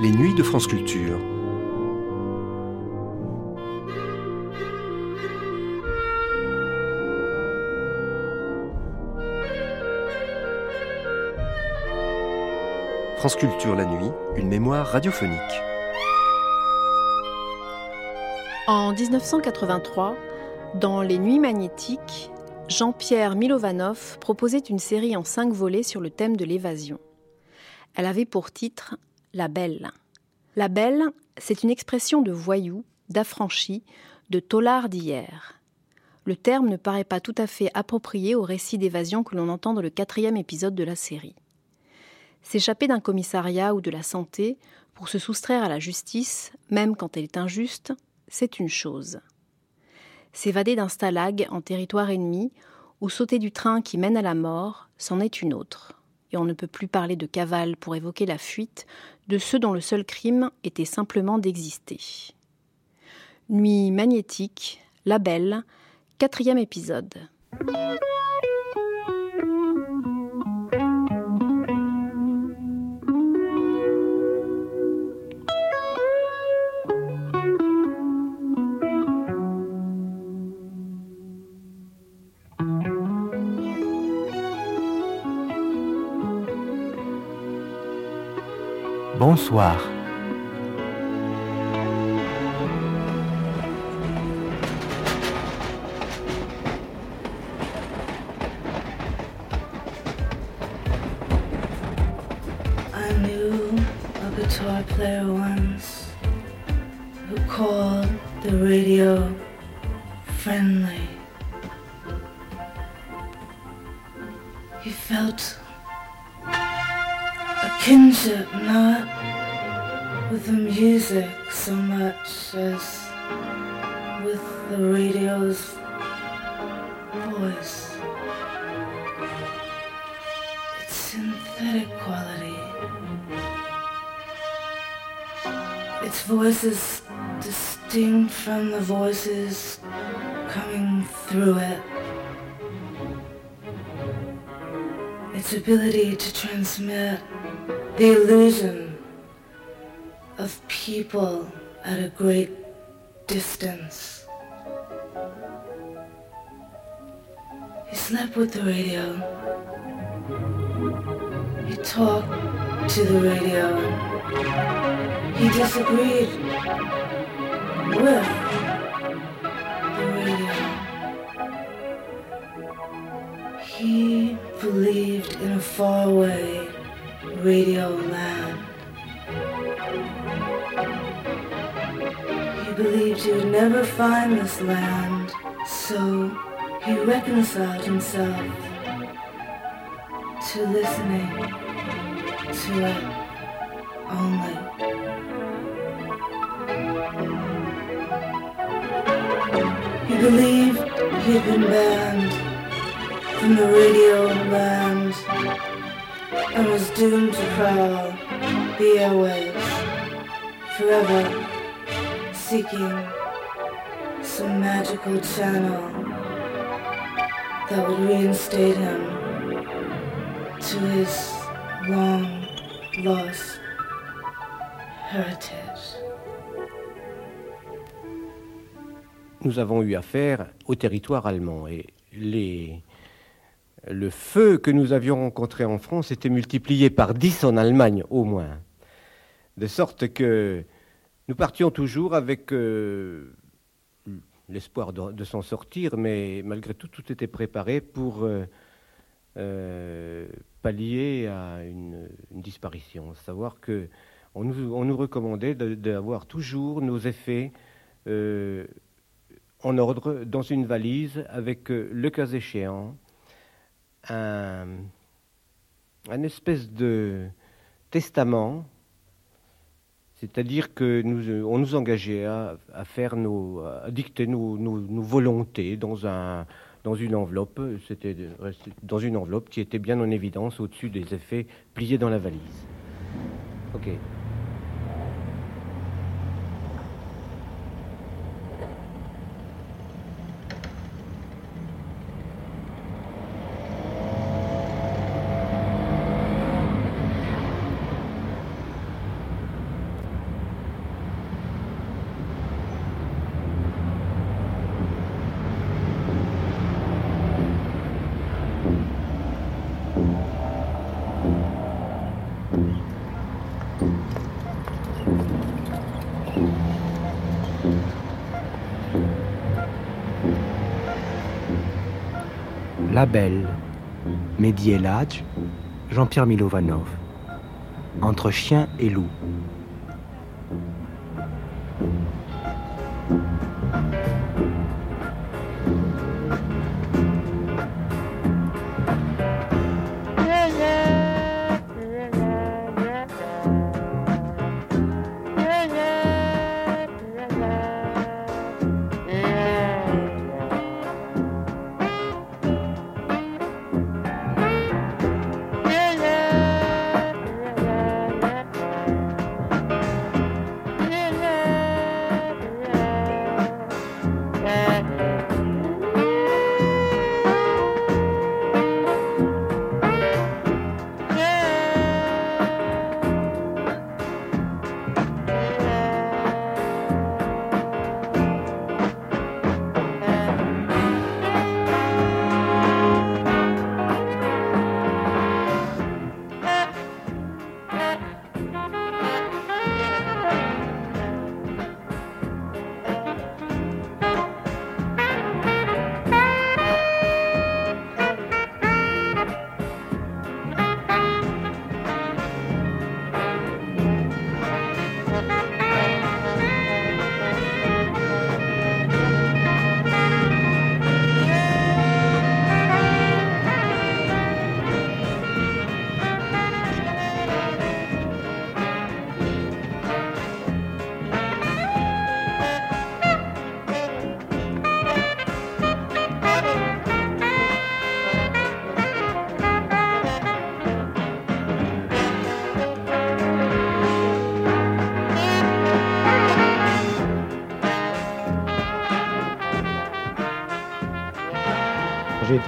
Les nuits de France Culture. France Culture la nuit, une mémoire radiophonique. En 1983, dans Les Nuits magnétiques, Jean-Pierre Milovanov proposait une série en cinq volets sur le thème de l'évasion. Elle avait pour titre La Belle. La Belle, c'est une expression de voyou, d'affranchi, de tolard d'hier. Le terme ne paraît pas tout à fait approprié au récit d'évasion que l'on entend dans le quatrième épisode de la série. S'échapper d'un commissariat ou de la santé pour se soustraire à la justice, même quand elle est injuste, c'est une chose. S'évader d'un stalag en territoire ennemi ou sauter du train qui mène à la mort, c'en est une autre. Et on ne peut plus parler de cavale pour évoquer la fuite de ceux dont le seul crime était simplement d'exister. Nuit magnétique, La Belle, quatrième épisode. Bonsoir. I knew a guitar player once who called the radio friendly. He felt a kinship not with the music so much as with the radio's voice. Its synthetic quality. Its voice is distinct from the voices coming through it. Its ability to transmit the illusion of people at a great distance. He slept with the radio. He talked to the radio. He disagreed with the radio. He believed in a faraway radio He would never find this land, so he reconciled himself to listening to it only. He believed he had been banned from the radio land and was doomed to prowl the airwaves forever, seeking some magical channel that would reinstate him to his long lost heritage. nous avons eu affaire au territoire allemand et les, le feu que nous avions rencontré en France était multiplié par 10 en Allemagne au moins. De sorte que nous partions toujours avec euh, l'espoir de, s'en sortir, mais malgré tout, tout était préparé pour euh, euh, pallier à une, disparition. Savoir que on nous, recommandait d'avoir toujours nos effets en ordre dans une valise avec, le cas échéant, un espèce de testament, c'est-à-dire que nous, euh, on nous engageait à, faire nos, à dicter nos, nos- volontés dans un, dans une enveloppe. C'était dans une enveloppe qui était bien en évidence au-dessus des effets pliés dans la valise. Ok. La Belle, Mehdi Jean-Pierre Milovanov, Entre chien et loup,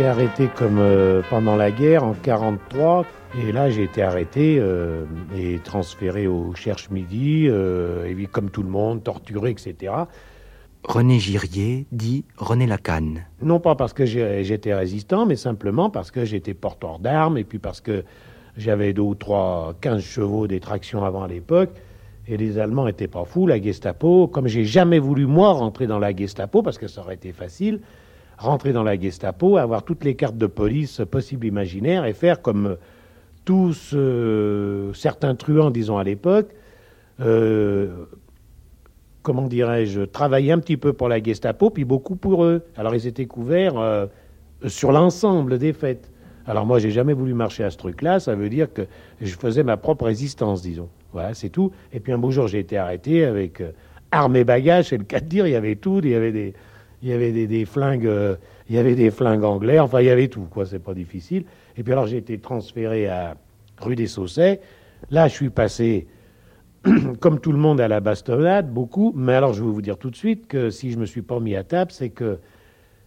été arrêté comme euh, pendant la guerre en 43 et là j'ai été arrêté euh, et transféré au Cherche Midi euh, et puis, comme tout le monde torturé etc. René Girier dit René Lacanne. Non pas parce que j'étais résistant mais simplement parce que j'étais porteur d'armes et puis parce que j'avais deux ou trois 15 chevaux des tractions avant l'époque et les Allemands étaient pas fous la Gestapo comme j'ai jamais voulu moi rentrer dans la Gestapo parce que ça aurait été facile rentrer dans la Gestapo, avoir toutes les cartes de police possibles imaginaires et faire comme euh, tous euh, certains truands, disons à l'époque, euh, comment dirais-je, travailler un petit peu pour la Gestapo, puis beaucoup pour eux. Alors ils étaient couverts sur l'ensemble des fêtes. Alors moi, j'ai jamais voulu marcher à ce truc-là. Ça veut dire que je faisais ma propre résistance, disons. Voilà, c'est tout. Et puis un beau jour, j'ai été arrêté avec armes et bagages. C'est le cas de dire. Il y avait tout. Il y avait des, il y avait des, flingues, euh, il y avait des flingues anglais. Enfin, il y avait tout. Quoi, c'est pas difficile. Et puis alors, j'ai été transféré à rue des Saussets. Là, je suis passé comme tout le monde à la bastonnade, beaucoup. Mais alors, je vais vous dire tout de suite que si je me suis pas mis à table, c'est que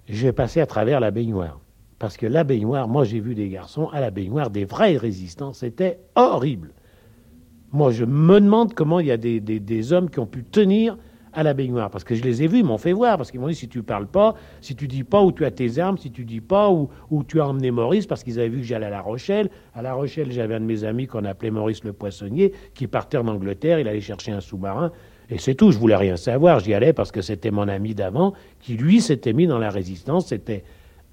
j'ai passé à travers la baignoire. Parce que la baignoire, moi j'ai vu des garçons à la baignoire, des vrais résistants, c'était horrible. Moi je me demande comment il y a des- des hommes qui ont pu tenir à la baignoire. Parce que je les ai vus, ils m'ont fait voir. Parce qu'ils m'ont dit si tu parles pas, si tu dis pas où tu as tes armes, si tu dis pas où, où tu as emmené Maurice, parce qu'ils avaient vu que j'allais à La Rochelle. À La Rochelle, j'avais un de mes amis qu'on appelait Maurice le Poissonnier, qui partait en Angleterre, il allait chercher un sous-marin. Et c'est tout, je voulais rien savoir. J'y allais parce que c'était mon ami d'avant qui, lui, s'était mis dans la résistance. C'était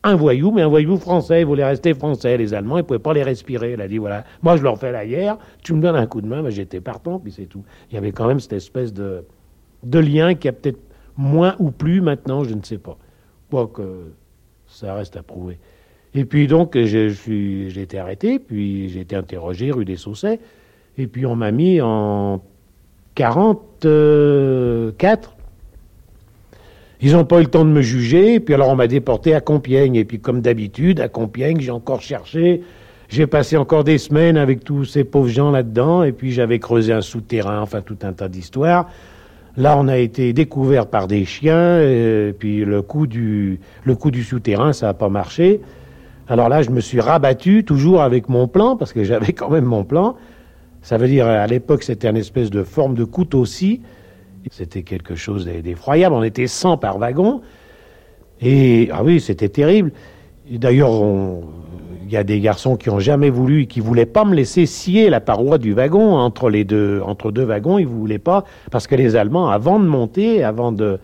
un voyou, mais un voyou français. Il voulait rester français. Les Allemands, ils ne pouvaient pas les respirer. Il a dit voilà, moi je leur fais la guerre, tu me donnes un coup de main, mais j'étais partant, puis c'est tout. Il y avait quand même cette espèce de, de lien qui a peut-être moins ou plus maintenant, je ne sais pas. Quoique ça reste à prouver. Et puis donc, j'ai été arrêté, puis j'ai été interrogé rue des Saussets, et puis on m'a mis en 44 ils n'ont pas eu le temps de me juger, puis alors on m'a déporté à Compiègne. Et puis comme d'habitude, à Compiègne, j'ai encore cherché. J'ai passé encore des semaines avec tous ces pauvres gens là-dedans, et puis j'avais creusé un souterrain, enfin tout un tas d'histoires. Là, on a été découvert par des chiens, et puis le coup du, le coup du souterrain, ça n'a pas marché. Alors là, je me suis rabattu, toujours avec mon plan, parce que j'avais quand même mon plan. Ça veut dire, à l'époque, c'était une espèce de forme de couteau-ci. C'était quelque chose d'effroyable. On était 100 par wagon. Et, ah oui, c'était terrible. D'ailleurs, y a des garçons qui ont jamais voulu, qui voulaient pas me laisser scier la paroi du wagon entre les deux, entre deux wagons. Ils voulaient pas, parce que les Allemands, avant de monter, avant de,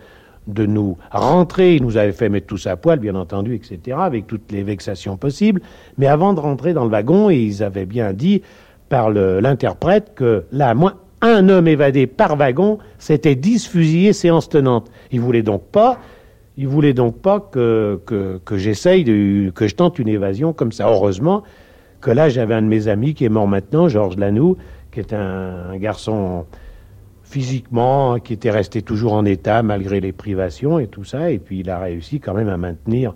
de nous rentrer. Il nous avait fait mettre tous à poil, bien entendu, etc., avec toutes les vexations possibles. Mais avant de rentrer dans le wagon, ils avaient bien dit par l'interprète que là, moins un homme évadé par wagon, c'était dix fusillés séance tenante. Ils voulaient donc pas, ils voulaient donc pas que, que, j'essaye, que je tente une évasion comme ça. Heureusement que là, j'avais un de mes amis qui est mort maintenant, Georges Lanoux, qui est un, un garçon physiquement, qui était resté toujours en état malgré les privations et tout ça, et puis il a réussi quand même à maintenir,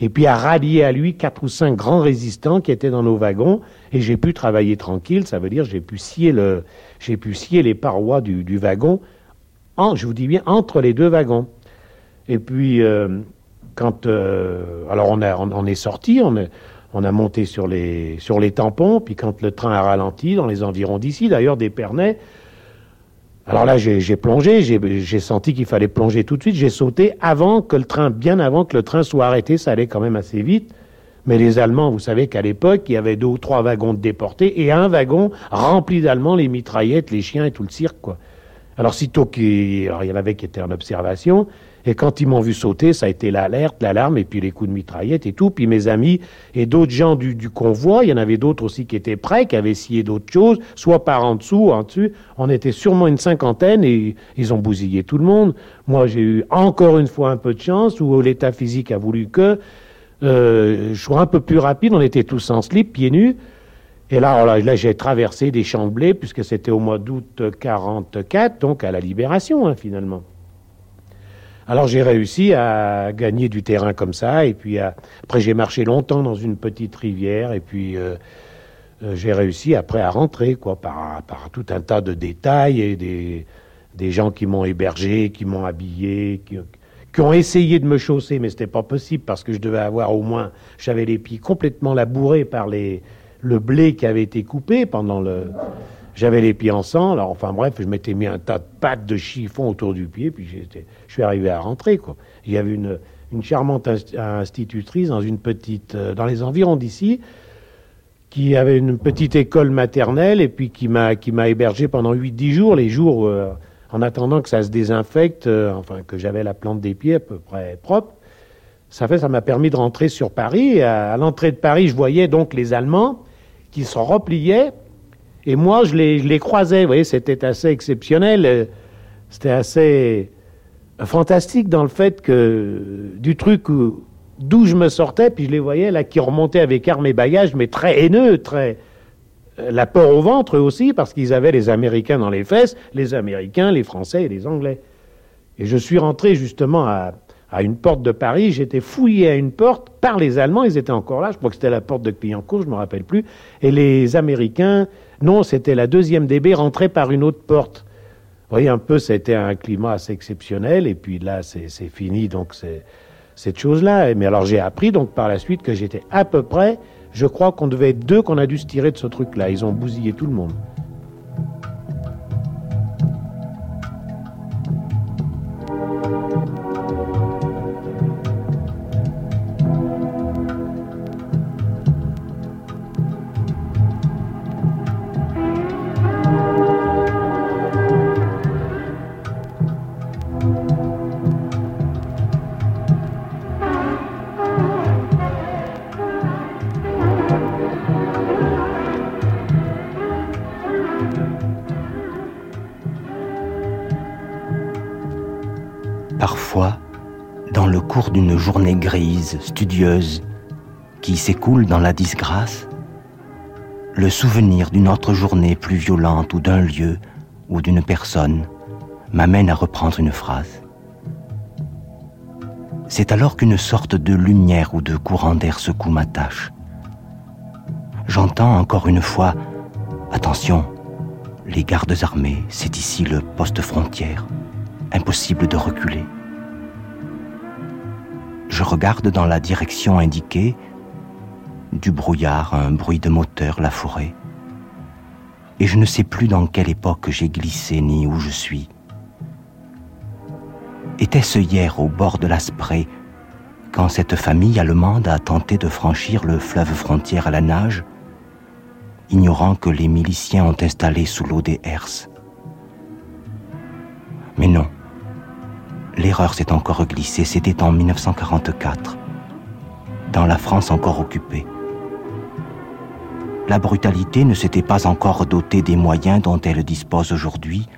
et puis à rallier à lui quatre ou cinq grands résistants qui étaient dans nos wagons, et j'ai pu travailler tranquille, ça veut dire j'ai pu scier le, j'ai pu scier les parois du, du wagon, en, je vous dis bien entre les deux wagons. Et puis euh, quand, euh, alors on, a, on, est sorti, on, a monté sur les, sur les tampons, puis quand le train a ralenti dans les environs d'ici, d'ailleurs d'Épernay, alors là, j'ai plongé, j'ai senti qu'il fallait plonger tout de suite. J'ai sauté avant que le train, bien avant que le train soit arrêté. Ça allait quand même assez vite. Mais les Allemands, vous savez qu'à l'époque, il y avait deux ou trois wagons de déportés et un wagon rempli d'Allemands, les mitraillettes, les chiens et tout le cirque, quoi. Alors, sitôt qu'il y en avait qui étaient en observation, et quand ils m'ont vu sauter, ça a été l'alerte, l'alarme, et puis les coups de mitraillette et tout. Puis mes amis et d'autres gens du, convoi, il y en avait d'autres aussi qui étaient prêts, qui avaient scié d'autres choses, soit par en dessous, en dessus. On était sûrement une cinquantaine et ils ont bousillé tout le monde. Moi, j'ai eu encore une fois un peu de chance, où l'état physique a voulu que euh, je sois un peu plus rapide. On était tous en slip, pieds nus. Et là, là, là j'ai traversé des champs de blé, puisque c'était au mois d'août 44, donc à la libération, hein, finalement. Alors j'ai réussi à gagner du terrain comme ça, et puis à... après j'ai marché longtemps dans une petite rivière, et puis euh, euh, j'ai réussi après à rentrer, quoi, par, par, tout un tas de détails et des, des gens qui m'ont hébergé, qui m'ont habillé, qui, qui, ont essayé de me chausser, mais c'était pas possible parce que je devais avoir au moins, j'avais les pieds complètement labourés par les, le blé qui avait été coupé pendant le j'avais les pieds en sang, alors enfin bref, je m'étais mis un tas de pâtes de chiffon autour du pied, puis je suis arrivé à rentrer. Il y avait une, charmante institutrice dans une petite, euh, dans les environs d'ici, qui avait une petite école maternelle et puis qui m'a qui m'a hébergé pendant 8-10 jours, les jours euh, en attendant que ça se désinfecte, euh, enfin que j'avais la plante des pieds à peu près propre. Ça fait, ça m'a permis de rentrer sur Paris. À l'entrée de Paris, je voyais donc les Allemands qui se repliaient et moi, je les, croisais, vous voyez, c'était assez exceptionnel, euh, c'était assez euh, fantastique dans le fait que du truc d'où je me sortais, puis je les voyais là qui remontaient avec armes et bagages, mais très haineux, très euh, la peur au ventre aussi, parce qu'ils avaient les Américains dans les fesses, les Américains, les Français et les Anglais. Et je suis rentré justement à, à une porte de Paris, j'étais fouillé à une porte par les Allemands, ils étaient encore là, je crois que c'était la porte de Clignancourt, je ne me rappelle plus, et les Américains non, c'était la deuxième DB rentrée par une autre porte. Vous voyez, un peu, c'était un climat assez exceptionnel, et puis là, c'est fini, donc c'est cette chose-là. Mais alors, j'ai appris, donc, par la suite, que j'étais à peu près, je crois qu'on devait être deux qu'on a dû se tirer de ce truc-là. Ils ont bousillé tout le monde. Studieuse, qui s'écoule dans la disgrâce, le souvenir d'une autre journée plus violente ou d'un lieu ou d'une personne m'amène à reprendre une phrase. C'est alors qu'une sorte de lumière ou de courant d'air secoue ma tâche. J'entends encore une fois Attention, les gardes armés, c'est ici le poste frontière. Impossible de reculer. Je regarde dans la direction indiquée. Du brouillard, un bruit de moteur, la forêt. Et je ne sais plus dans quelle époque j'ai glissé ni où je suis. Était-ce hier au bord de la Spree, quand cette famille allemande a tenté de franchir le fleuve frontière à la nage, ignorant que les miliciens ont installé sous l'eau des herses? Mais non, l'erreur s'est encore glissée, c'était en 1944, dans la France encore occupée. La brutalité ne s'était pas encore dotée des moyens dont elle dispose aujourd'hui,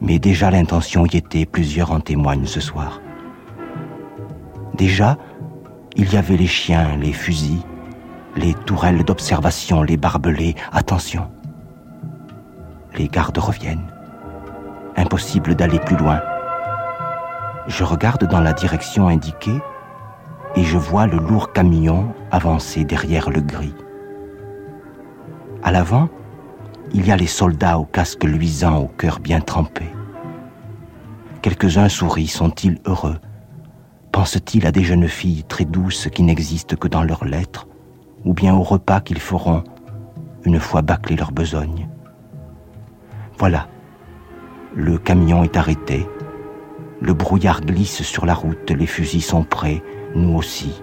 mais déjà l'intention y était, plusieurs en témoignent ce soir. Déjà, il y avait les chiens, les fusils, les tourelles d'observation, les barbelés. Attention, les gardes reviennent. Impossible d'aller plus loin. Je regarde dans la direction indiquée et je vois le lourd camion avancer derrière le gris. À l'avant, il y a les soldats au casque luisant, au cœur bien trempé. Quelques-uns sourient, sont-ils heureux? Pensent-ils à des jeunes filles très douces qui n'existent que dans leurs lettres, ou bien au repas qu'ils feront une fois bâclé leur besogne Voilà, le camion est arrêté, le brouillard glisse sur la route, les fusils sont prêts, nous aussi.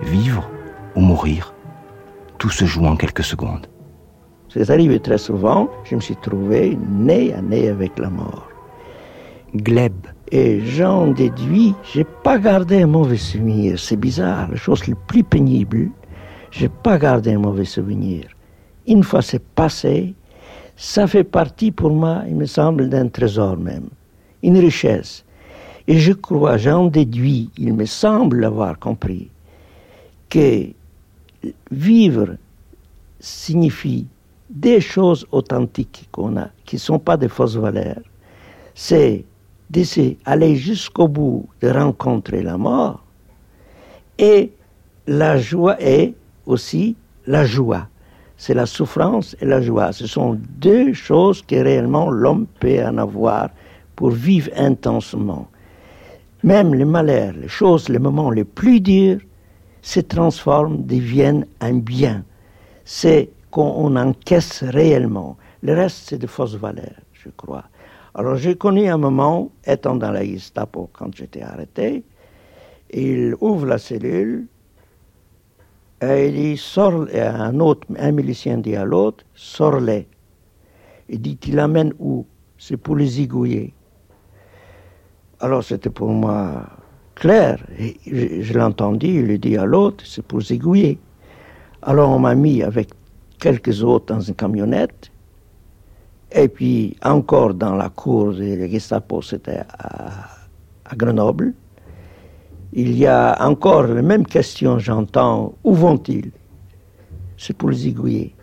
Vivre ou mourir, tout se joue en quelques secondes. C'est arrivé très souvent, je me suis trouvé nez à nez avec la mort. Gleb. Et j'en déduis, j'ai pas gardé un mauvais souvenir. C'est bizarre, la chose la plus pénible, j'ai pas gardé un mauvais souvenir. Une fois c'est passé, ça fait partie pour moi, il me semble, d'un trésor même, une richesse. Et je crois, j'en déduis, il me semble l'avoir compris, que vivre signifie des choses authentiques qu'on a, qui ne sont pas des fausses valeurs. C'est d'essayer d'aller jusqu'au bout de rencontrer la mort. Et la joie est aussi la joie. C'est la souffrance et la joie. Ce sont deux choses que réellement l'homme peut en avoir pour vivre intensement. Même les malheurs, les choses, les moments les plus durs se transforment, deviennent un bien. C'est qu'on encaisse réellement. Le reste, c'est de fausses valeurs, je crois. Alors j'ai connu un moment, étant dans la Gestapo quand j'étais arrêté, il ouvre la cellule et il dit, sort, et un autre, un milicien dit à l'autre, sors-les. Il dit, tu l'amènes où? C'est pour les zigouiller. Alors c'était pour moi clair. Je, entendu, il lui dit à l'autre, c'est pour zigouiller. Alors on m'a mis avec quelques autres dans une camionnette et puis encore dans la cour de la Gestapo, c'était à, Grenoble. Il y a encore les mêmes questions, j'entends. Où vont-ils? C'est pour les.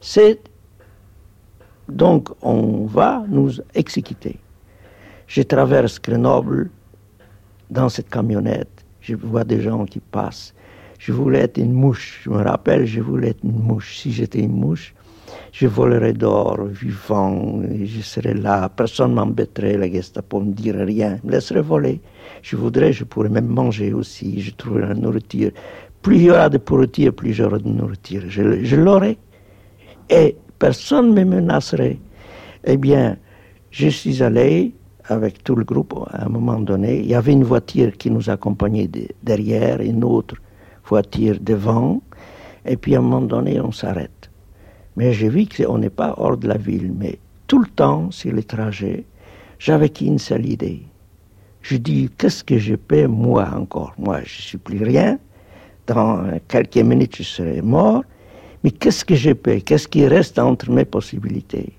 C'est donc on va nous exécuter. Je traverse Grenoble dans cette camionnette. Je vois des gens qui passent. Je voulais être une mouche. Je me rappelle, je voulais être une mouche. Si j'étais une mouche, je volerai d'or vivant, je serai là, personne ne m'embêterait, la Gestapo ne dirait rien, me laisserait voler. Je voudrais, je pourrais même manger aussi, je trouverai la nourriture. Plus il y aura de nourriture, plus j'aurai de nourriture. Je, je l'aurai. Et personne ne me menacerait. Eh bien, je suis allé avec tout le groupe à un moment donné. Il y avait une voiture qui nous accompagnait derrière, une autre voiture devant. Et puis à un moment donné, on s'arrête. Mais j'ai vu qu'on n'est pas hors de la ville. Mais tout le temps, sur les trajets, j'avais qu'une seule idée. Je dis, qu'est-ce que je peux, moi encore? Moi, je ne suis plus rien. Dans quelques minutes, je serai mort. Mais qu'est-ce que je peux Qu'est-ce qui reste entre mes possibilités?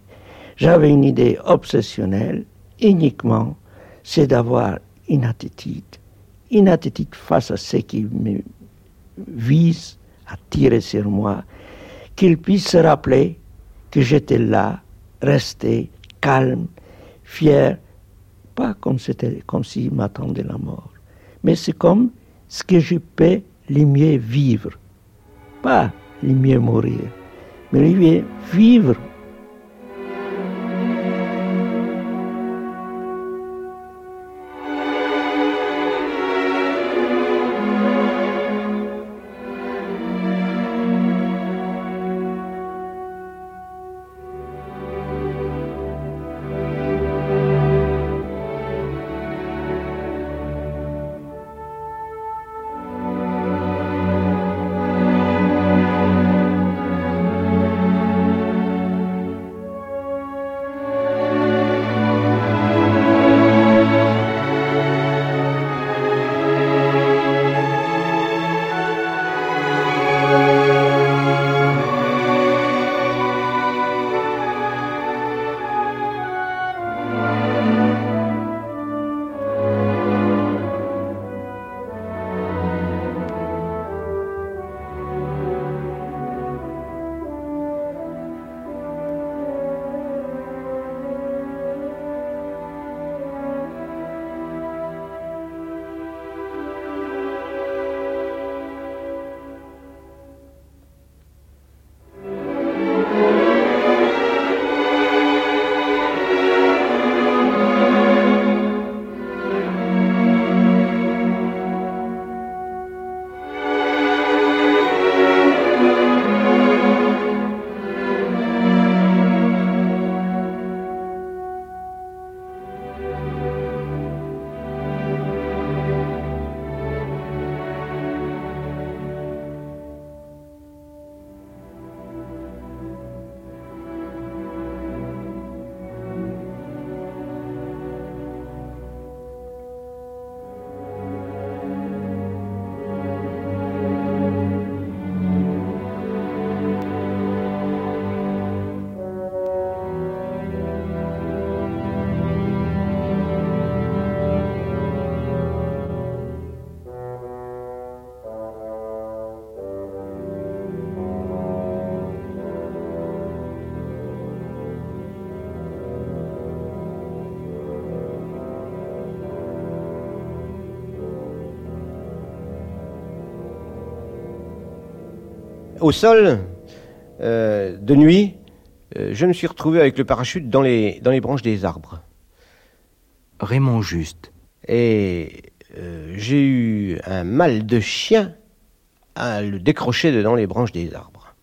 J'avais une idée obsessionnelle, uniquement, c'est d'avoir une attitude. Une attitude face à ce qui me vise à tirer sur moi. Qu'il puisse se rappeler que j'étais là, resté calme, fier, pas comme c'était, comme s'il m'attendait la mort, mais c'est comme ce que je peux le mieux vivre, pas le mieux mourir, mais le mieux vivre au sol, euh, de nuit, euh, je me suis retrouvé avec le parachute dans les, dans les branches des arbres. Raymond Juste. Et euh, j'ai eu un mal de chien à le décrocher dans les branches des arbres.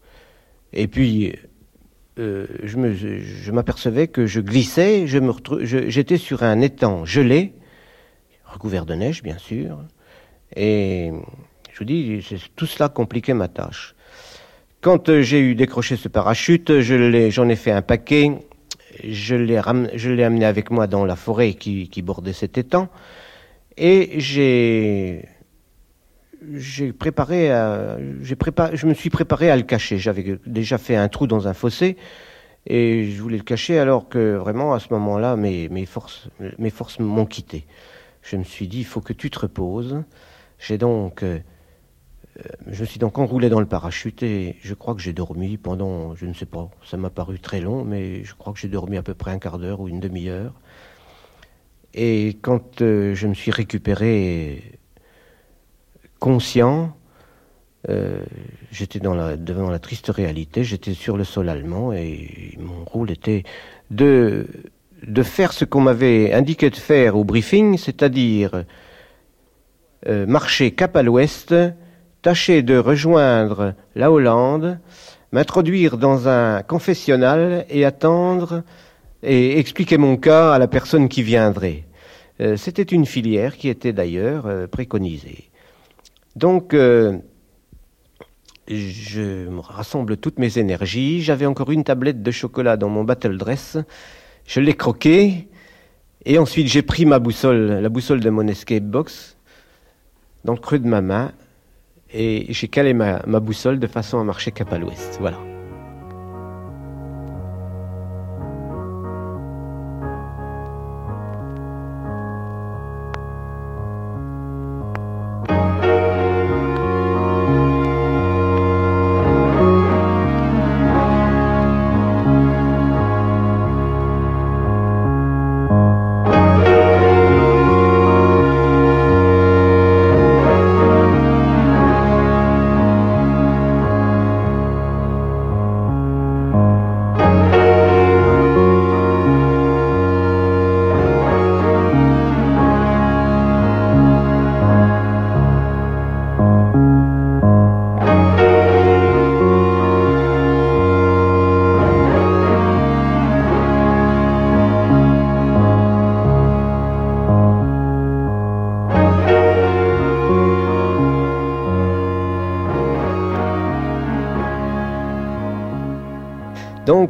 Et puis, je m'apercevais que je glissais, j'étais sur un étang gelé, recouvert de neige bien sûr, et je vous dis, tout cela compliquait ma tâche. Quand euh, j'ai eu décroché ce parachute, j'en ai fait un paquet, je l'ai amené avec moi dans la forêt qui, bordait cet étang, et j'ai préparé, à- je me suis préparé à le cacher. J'avais déjà fait un trou dans un fossé et je voulais le cacher alors que vraiment à ce moment-là mes, forces, mes forces m'ont quitté. Je me suis dit il faut que tu te reposes. J'ai donc, euh, je me suis donc enroulé dans le parachute et je crois que j'ai dormi pendant, je ne sais pas, ça m'a paru très long, mais je crois que j'ai dormi à peu près un quart d'heure ou une demi-heure. Et quand euh, je me suis récupéré conscient, euh, j'étais devant la triste réalité, j'étais sur le sol allemand et mon rôle était de, faire ce qu'on m'avait indiqué de faire au briefing, c'est-à-dire euh, marcher cap à l'ouest, tâcher de rejoindre la Hollande, m'introduire dans un confessionnal et attendre et expliquer mon cas à la personne qui viendrait. Euh, C'était une filière qui était d'ailleurs euh, préconisée. Donc, euh, je rassemble toutes mes énergies. J'avais encore une tablette de chocolat dans mon battle dress. Je l'ai croqué. Et ensuite, j'ai pris ma boussole, la boussole de mon escape box, dans le creux de ma main. Et j'ai calé ma, boussole de façon à marcher cap à l'ouest. Voilà.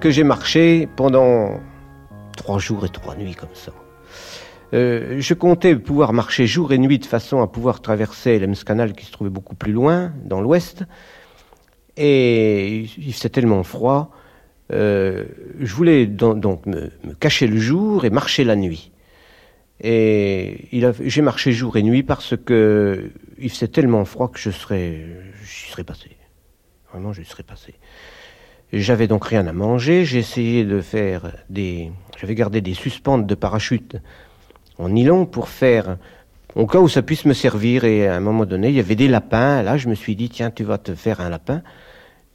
Donc j'ai marché pendant trois jours et trois nuits comme ça. Euh, je comptais pouvoir marcher jour et nuit de façon à pouvoir traverser l'Ems-Canal qui se trouvait beaucoup plus loin, dans l'ouest. Et il faisait tellement froid, euh, je voulais don- donc me, cacher le jour et marcher la nuit. Et j'ai marché jour et nuit parce que il faisait tellement froid que je serais, j'y serais passé. Vraiment, j'y serais passé. J'avais donc rien à manger. J'ai essayé de faire des. J'avais gardé des suspentes de parachute en nylon pour faire. Au cas où ça puisse me servir. Et à un moment donné, il y avait des lapins. Là, je me suis dit, tiens, tu vas te faire un lapin.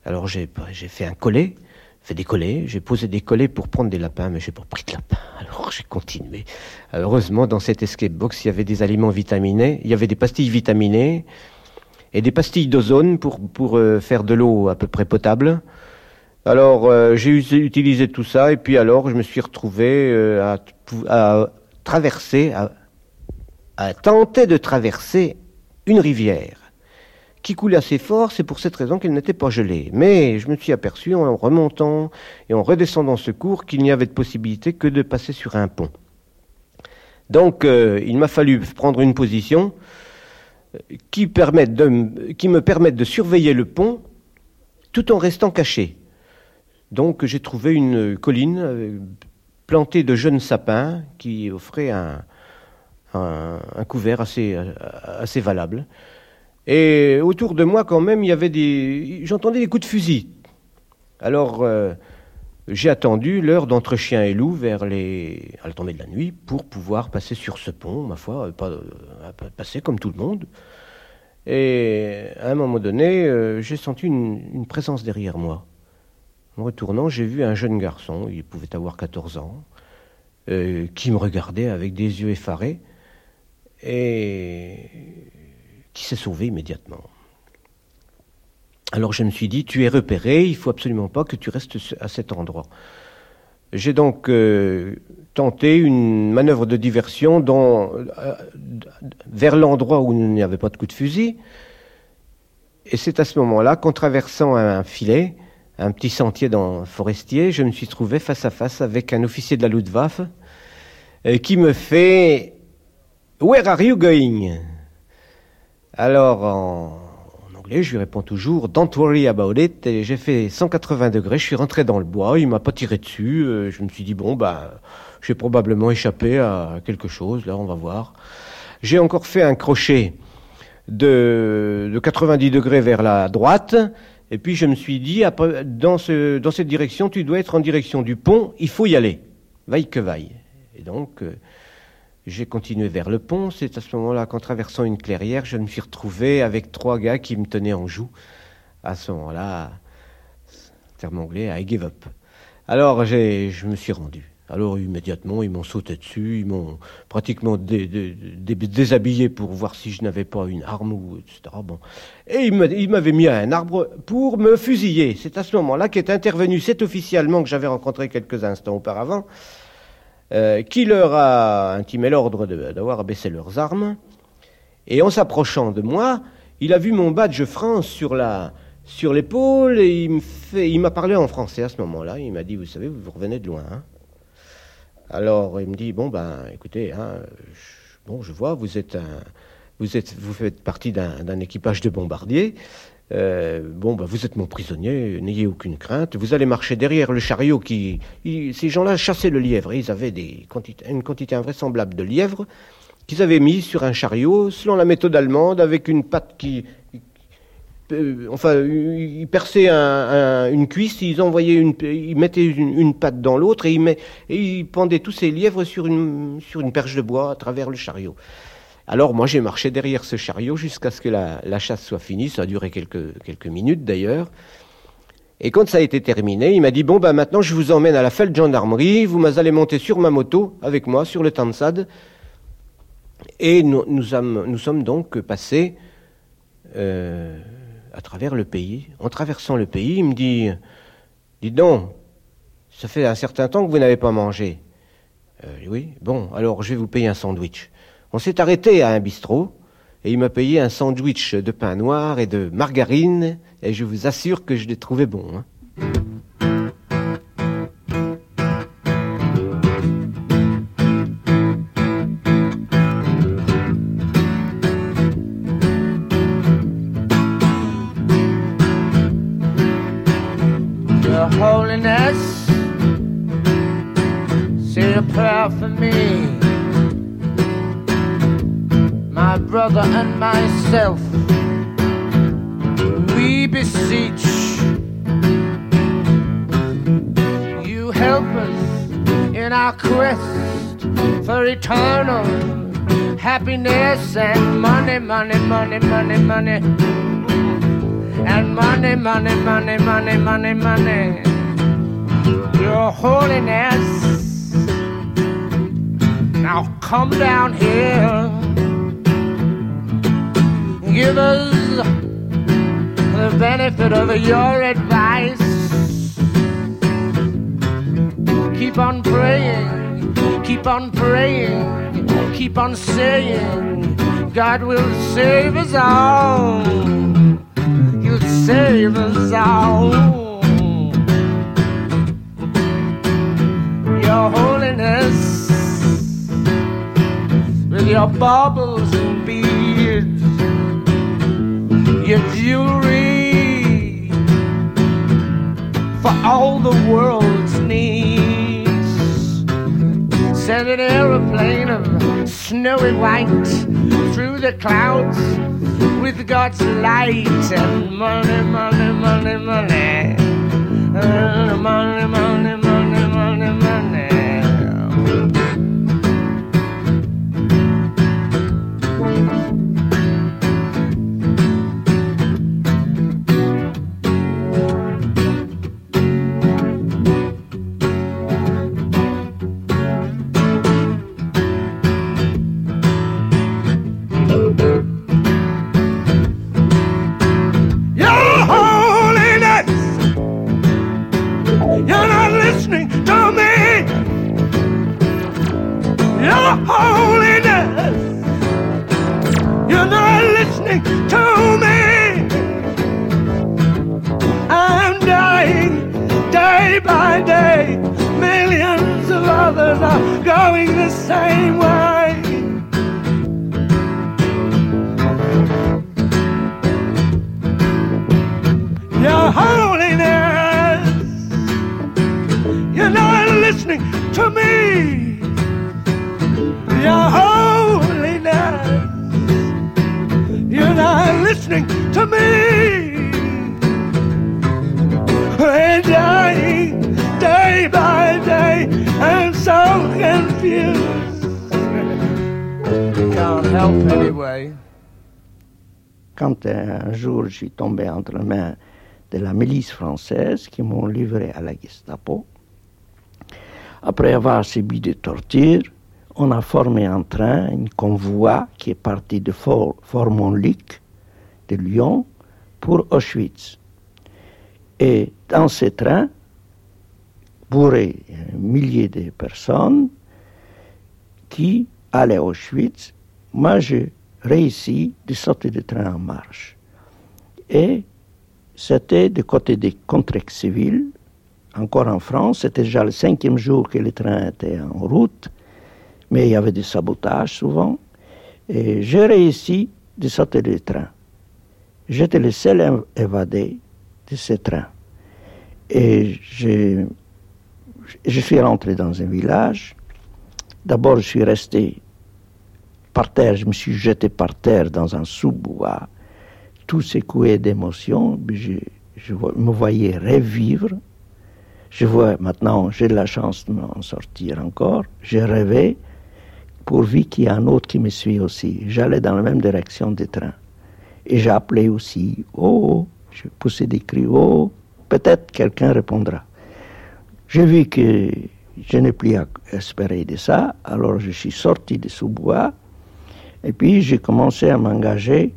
Alors j'ai fait un collet, fait des collets. J'ai posé des collets pour prendre des lapins, mais j'ai pas pris de lapin. Alors j'ai continué. Heureusement, dans cette escape box, il y avait des aliments vitaminés. Il y avait des pastilles vitaminées et des pastilles d'ozone pour, pour euh, faire de l'eau à peu près potable. Alors, euh, j'ai utilisé tout ça, et puis alors, je me suis retrouvé euh, à, traverser, à, tenter de traverser une rivière qui coulait assez fort, c'est pour cette raison qu'elle n'était pas gelée. Mais je me suis aperçu en remontant et en redescendant ce cours qu'il n'y avait de possibilité que de passer sur un pont. Donc, euh, il m'a fallu prendre une position qui me permette de surveiller le pont tout en restant caché. Donc j'ai trouvé une colline euh, plantée de jeunes sapins qui offrait un, couvert assez, euh, assez valable. Et autour de moi, quand même, il y avait des. J'entendais des coups de fusil. Alors euh, j'ai attendu l'heure d'entre chien et loup vers les. à la tombée de la nuit pour pouvoir passer sur ce pont, ma foi, pas, passer comme tout le monde. Et à un moment donné, j'ai senti une présence derrière moi. En retournant, j'ai vu un jeune garçon, il pouvait avoir 14 ans, euh, qui me regardait avec des yeux effarés et qui s'est sauvé immédiatement. Alors je me suis dit, tu es repéré, il faut absolument pas que tu restes à cet endroit. J'ai donc euh, tenté une manœuvre de diversion euh, vers l'endroit où il n'y avait pas de coup de fusil. Et c'est à ce moment-là qu'en traversant un filet, un petit sentier dans forestier, je me suis trouvé face à face avec un officier de la Luftwaffe euh, qui me fait Where are you going? Alors en, anglais, je lui réponds toujours Don't worry about it. Et j'ai fait 180 degrés, je suis rentré dans le bois, il m'a pas tiré dessus. Euh, je me suis dit bon bah j'ai probablement échappé à quelque chose. Là, on va voir. J'ai encore fait un crochet de, de 90 degrés vers la droite. Et puis je me suis dit, dans, ce, dans cette direction, tu dois être en direction du pont, il faut y aller, vaille que vaille. Et donc, euh, j'ai continué vers le pont. C'est à ce moment-là qu'en traversant une clairière, je me suis retrouvé avec trois gars qui me tenaient en joue. À ce moment-là, terme anglais, I give up. Alors, je me suis rendu. Alors immédiatement, ils m'ont sauté dessus, ils m'ont pratiquement déshabillé pour voir si je n'avais pas une arme, ou, etc. Bon. Et ils m'avaient mis à un arbre pour me fusiller. C'est à ce moment-là qu'est intervenu cet officier allemand que j'avais rencontré quelques instants auparavant, euh, qui leur a intimé l'ordre d'avoir baissé leurs armes. Et en s'approchant de moi, il a vu mon badge France sur la sur l'épaule et il m'a parlé en français à ce moment-là. Il m'a dit, vous savez, vous revenez de loin. Hein alors il me dit bon ben écoutez, hein, je, bon je vois vous êtes un, vous êtes vous faites partie d'un équipage de bombardiers. Euh, bon, ben, vous êtes mon prisonnier, n'ayez aucune crainte. Vous allez marcher derrière le chariot qui. ces gens-là chassaient le lièvre. Ils avaient des une quantité invraisemblable de lièvre qu'ils avaient mis sur un chariot selon la méthode allemande avec une patte qui, enfin, ils perçaient une cuisse, ils envoyaient une, ils mettaient une, patte dans l'autre et ils, et pendaient tous ces lièvres sur une, sur une perche de bois à travers le chariot. Alors moi j'ai marché derrière ce chariot jusqu'à ce que la, chasse soit finie, ça a duré quelques, quelques minutes d'ailleurs. Et quand ça a été terminé, il m'a dit bon ben maintenant je vous emmène à la fête gendarmerie, vous allez monter sur ma moto avec moi sur le Tansad. Et nous, nous, sommes, donc passés euh, à travers le pays. En traversant le pays, il me dit Dis donc, ça fait un certain temps que vous n'avez pas mangé. Euh, oui, bon, alors je vais vous payer un sandwich. On s'est arrêté à un bistrot et il m'a payé un sandwich de pain noir et de margarine et je vous assure que je l'ai trouvé bon. Hein. For me. My brother and myself, we beseech you help us in our quest for eternal happiness and money, money, money, money, money. And money, money, money, money, money, money. Your holiness come down here. Give us the benefit of your advice. Keep on praying, keep on praying, keep on saying, God will save us all. He'll save us all. Your holiness your baubles and beads, your jewelry. For all the world's needs. Send an aeroplane of snowy white through the clouds with God's light and money, money, money, money, uh, money, money, money, money, Quand euh, un jour je suis tombé entre les mains de la milice française qui m'ont livré à la Gestapo, après avoir subi des tortures, on a formé un train, un convoi qui est parti de Fort, Fort Montluc, de Lyon, pour Auschwitz. Et dans ce train, bourré un millier de personnes qui allaient à Auschwitz, moi j'ai réussi de sortir du train en marche. Et c'était du côté des contrats civils, encore en France, c'était déjà le cinquième jour que le train était en route, mais il y avait des sabotages souvent. Et j'ai réussi de sortir du train. J'étais le seul évadé de ce train. Et je, je suis rentré dans un village. D'abord, je suis resté par terre, je me suis jeté par terre dans un sous-bois, tout secoué d'émotion. Je, me voyais revivre. Je vois maintenant, j'ai de la chance de m'en sortir encore. J'ai rêvé, pourvu qu'il y ait un autre qui me suit aussi. J'allais dans la même direction des trains. Et j'ai appelé aussi, oh, je poussais des cris, oh, peut-être quelqu'un répondra. J'ai vu que je n'ai plus à espérer de ça, alors je suis sorti de sous-bois et puis j'ai commencé à m'engager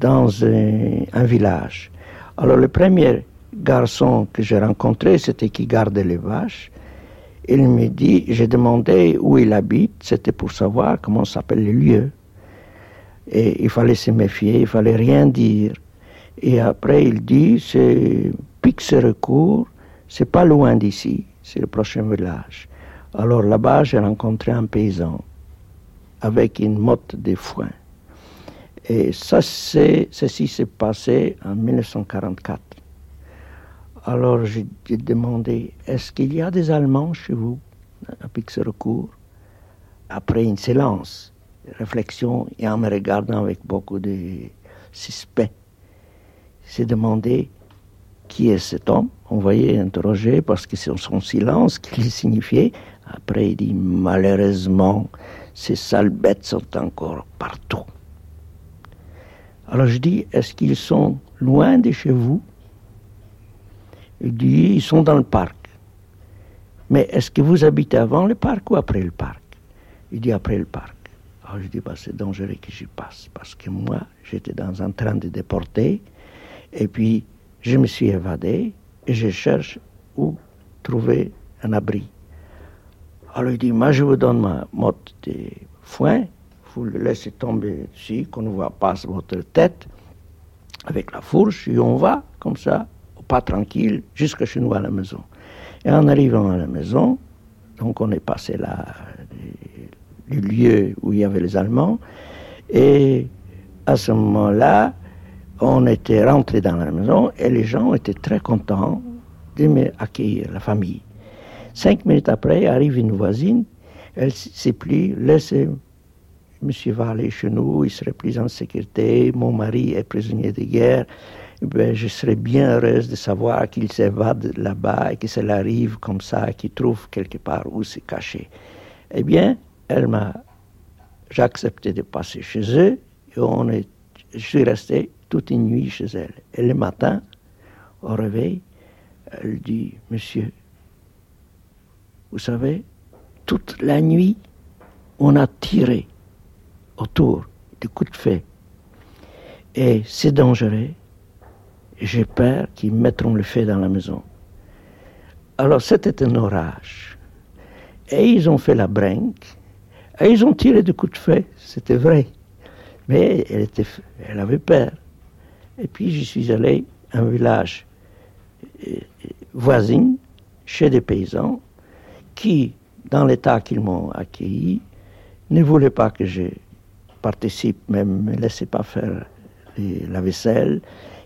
dans un, village. Alors le premier garçon que j'ai rencontré, c'était qui gardait les vaches. Il me dit, j'ai demandé où il habite, c'était pour savoir comment s'appelle le lieu. Et il fallait se méfier, il fallait rien dire. Et après, il dit, c'est Pixe-Recourt, c'est pas loin d'ici, c'est le prochain village. Alors là-bas, j'ai rencontré un paysan avec une motte de foin. Et ça, ceci s'est passé en 1944. Alors j'ai demandé, est-ce qu'il y a des Allemands chez vous à Pixe-Recourt? Après une silence, réflexion, et en me regardant avec beaucoup de suspect, s'est demandé qui est cet homme? On voyait interroger parce que c'est son silence qui signifiait. Après, il dit malheureusement, ces sales bêtes sont encore partout. Alors je dis est-ce qu'ils sont loin de chez vous? Il dit ils sont dans le parc. Mais est-ce que vous habitez avant le parc ou après le parc? Il dit après le parc. Alors je dis bah, c'est dangereux que j'y passe parce que moi j'étais dans un train de déporter et puis je me suis évadé et je cherche où trouver un abri. Alors il dit, moi je vous donne ma motte de foin, vous le laissez tomber ici, qu'on ne voit pas votre tête, avec la fourche, et on va comme ça, pas tranquille, jusqu'à chez nous à la maison. Et en arrivant à la maison, donc on est passé là, du lieu où il y avait les Allemands, et à ce moment-là, on était rentré dans la maison et les gens étaient très contents de m'accueillir, la famille. Cinq minutes après, arrive une voisine, elle s'est plie, laissez monsieur va aller chez nous, il serait plus en sécurité, mon mari est prisonnier de guerre, ben, je serais bien heureuse de savoir qu'il s'évade là-bas et que cela arrive comme ça, qu'il trouve quelque part où se cacher. Eh bien, elle m'a, j'ai accepté de passer chez eux et on est, je suis resté toute une nuit chez elle. Et le matin, au réveil, elle dit, monsieur, vous savez, toute la nuit, on a tiré autour des coups de feu. Et c'est dangereux. J'ai peur qu'ils mettront le feu dans la maison. Alors c'était un orage. Et ils ont fait la brinque Et ils ont tiré des coups de feu, c'était vrai. Mais elle, elle avait peur. Et puis j'y suis allé à un village euh, voisin, chez des paysans, qui, dans l'état qu'ils m'ont accueilli, ne voulaient pas que je participe, même ne me laissaient pas faire la vaisselle.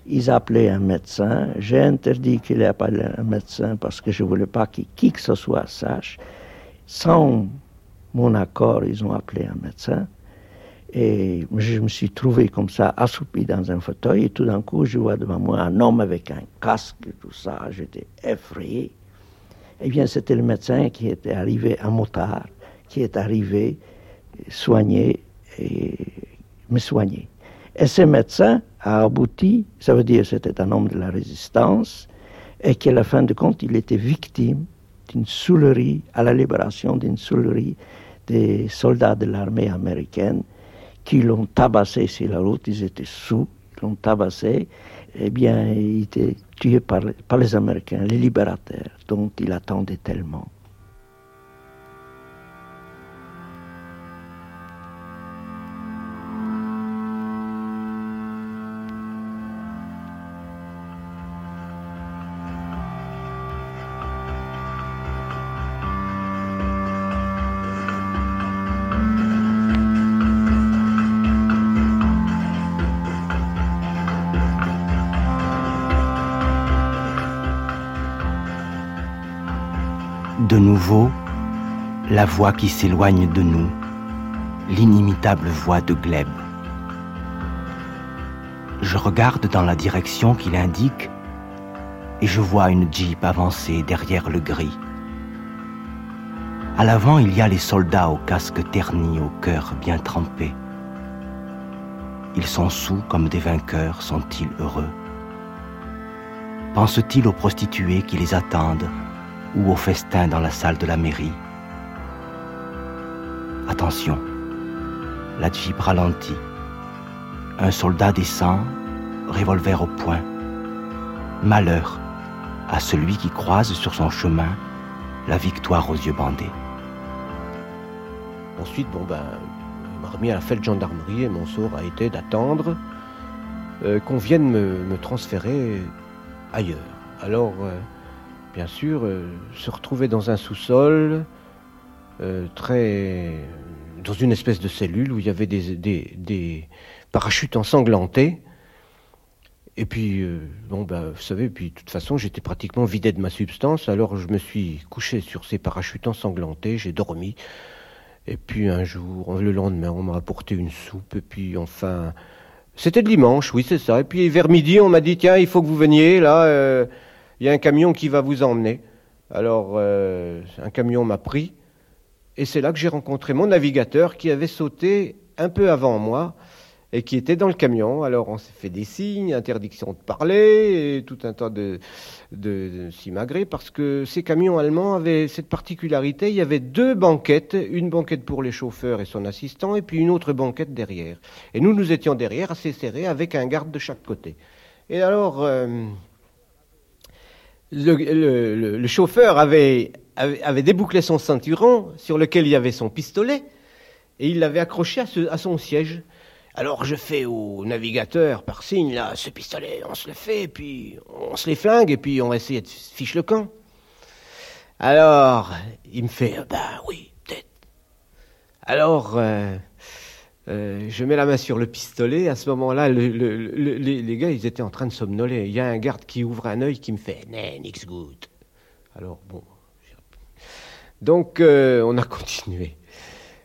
Ils appelaient un médecin. J'ai interdit qu'il ait appelé un médecin parce que je ne voulais pas que qui que ce soit sache. Sans mon accord, ils ont appelé un médecin. Et je me suis trouvé comme ça, assoupi dans un fauteuil, et tout d'un coup, je vois devant moi un homme avec un casque et tout ça. J'étais effrayé. Eh bien, c'était le médecin qui était arrivé, un motard, qui est arrivé soigner et me soigner. Et ce médecin a abouti, ça veut dire c'était un homme de la résistance, et qu'à la fin de compte, il était victime d'une soulerie, à la libération d'une soulerie des soldats de l'armée américaine qui l'ont tabassé sur la route, ils étaient sous, ils l'ont tabassé, eh bien, il était tué par, les Américains, les libérateurs, dont il attendait tellement. La voix qui s'éloigne de nous, l'inimitable voix de Gleb. Je regarde dans la direction qu'il indique et je vois une jeep avancer derrière le gris. À l'avant, il y a les soldats au casque terni, au cœur bien trempé. Ils sont sous comme des vainqueurs, sont-ils heureux? Pensent-ils aux prostituées qui les attendent ou au festin dans la salle de la mairie? La jeep ralentit. Un soldat descend, revolver au poing. Malheur à celui qui croise sur son chemin la victoire aux yeux bandés. Ensuite, bon ben, on m'a remis à la fête gendarmerie et mon sort a été d'attendre euh, qu'on vienne me, transférer ailleurs. Alors, euh, bien sûr, euh, se retrouver dans un sous-sol, très dans une espèce de cellule où il y avait des, parachutes ensanglantés. Et puis, euh, bon, ben, vous savez, puis de toute façon, j'étais pratiquement vidé de ma substance, alors je me suis couché sur ces parachutes ensanglantés, j'ai dormi. Et puis un jour, le lendemain, on m'a apporté une soupe, et puis enfin, c'était dimanche, oui, c'est ça. Et puis vers midi, on m'a dit, tiens, il faut que vous veniez, là il y a un camion qui va vous emmener. Alors, euh, un camion m'a pris, et c'est là que j'ai rencontré mon navigateur qui avait sauté un peu avant moi et qui était dans le camion. Alors, on s'est fait des signes, interdiction de parler, et tout un tas de, de, de parce que ces camions allemands avaient cette particularité, il y avait deux banquettes, une banquette pour les chauffeurs et son assistant, et puis une autre banquette derrière. Et nous, nous étions derrière, assez serrés, avec un garde de chaque côté. Et alors... Euh, le, chauffeur avait, avait, débouclé son ceinturon sur lequel il y avait son pistolet et il l'avait accroché à, son siège. Alors je fais au navigateur par signe, là, ce pistolet, on se le fait, puis on se les flingue, et puis on va essayer de fiche le camp. Alors, il me fait, ben oui, peut-être. Alors, euh, euh, je mets la main sur le pistolet. À ce moment-là, les, gars, ils étaient en train de somnoler. Il y a un garde qui ouvre un œil qui me fait "Nee, nix good". Alors bon. Donc euh, on a continué.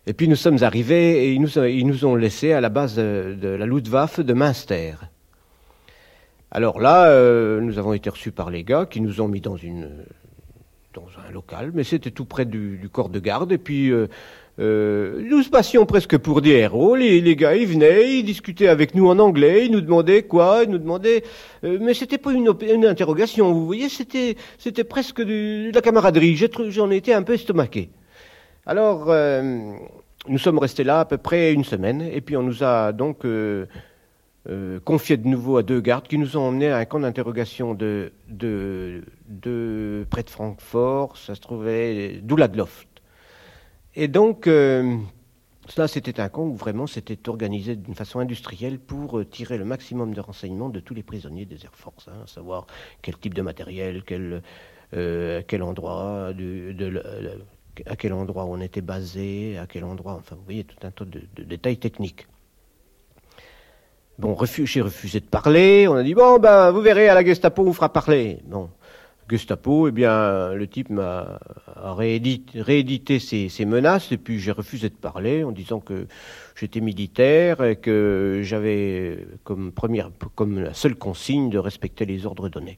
Et puis nous sommes arrivés et ils nous, ils nous ont laissés à la base de, la Luftwaffe de Münster. Alors là, euh, nous avons été reçus par les gars qui nous ont mis dans une dans un local, mais c'était tout près du, corps de garde. Et puis euh, nous passions presque pour des héros. Les, les, gars, ils venaient, ils discutaient avec nous en anglais, ils nous demandaient quoi, ils nous demandaient. Euh, mais c'était pas une, interrogation, vous voyez, c'était c'était presque de, la camaraderie. J'en étais un peu estomaqué. Alors, euh, nous sommes restés là à peu près une semaine, et puis on nous a donc euh, euh, confié de nouveau à deux gardes qui nous ont emmenés à un camp d'interrogation de, de, de près de Francfort. Ça se trouvait d'Ouladloft. Et donc, euh, Cela, c'était un camp où vraiment c'était organisé d'une façon industrielle pour euh, tirer le maximum de renseignements de tous les prisonniers des Air Force, hein, savoir quel type de matériel, euh, à quel endroit on était basé, à quel endroit, enfin vous voyez tout un tas de, détails techniques. Bon, j'ai refusé de parler, on a dit bon ben vous verrez à la Gestapo on vous fera parler. Bon, Gestapo, eh bien, le type m'a réédité, ses, menaces et puis j'ai refusé de parler en disant que j'étais militaire et que j'avais comme première, comme la seule consigne de respecter les ordres donnés.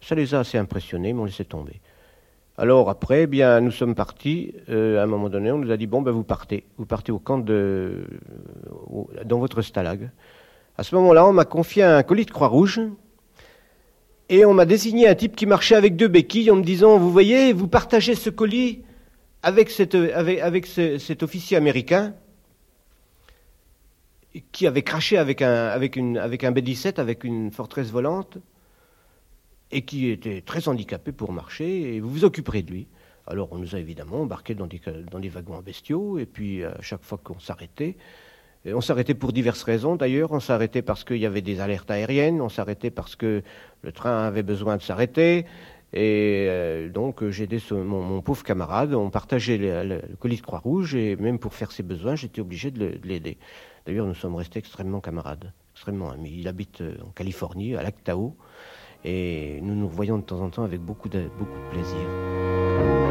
Ça les a assez impressionnés, mais on laissé tomber. Alors après, eh bien, nous sommes partis. Euh, à un moment donné, on nous a dit bon, ben vous partez, vous partez au camp de, dans votre stalag. À ce moment-là, on m'a confié un colis de Croix-Rouge et on m'a désigné un type qui marchait avec deux béquilles en me disant, vous voyez, vous partagez ce colis avec, cet officier américain qui avait craché avec un B-17, avec une forteresse volante, et qui était très handicapé pour marcher, et vous vous occuperez de lui. Alors on nous a évidemment embarqués dans des, dans des wagons bestiaux, et puis à chaque fois qu'on s'arrêtait, on s'arrêtait pour diverses raisons d'ailleurs. On s'arrêtait parce qu'il y avait des alertes aériennes, on s'arrêtait parce que le train avait besoin de s'arrêter. Et euh, donc j'ai aidé mon, pauvre camarade, on partageait le, colis de Croix-Rouge et même pour faire ses besoins, j'étais obligé de l'aider. D'ailleurs, nous sommes restés extrêmement camarades, extrêmement amis. Il habite euh, en Californie, à Lac Tahoe, et nous nous revoyons de temps en temps avec beaucoup de plaisir.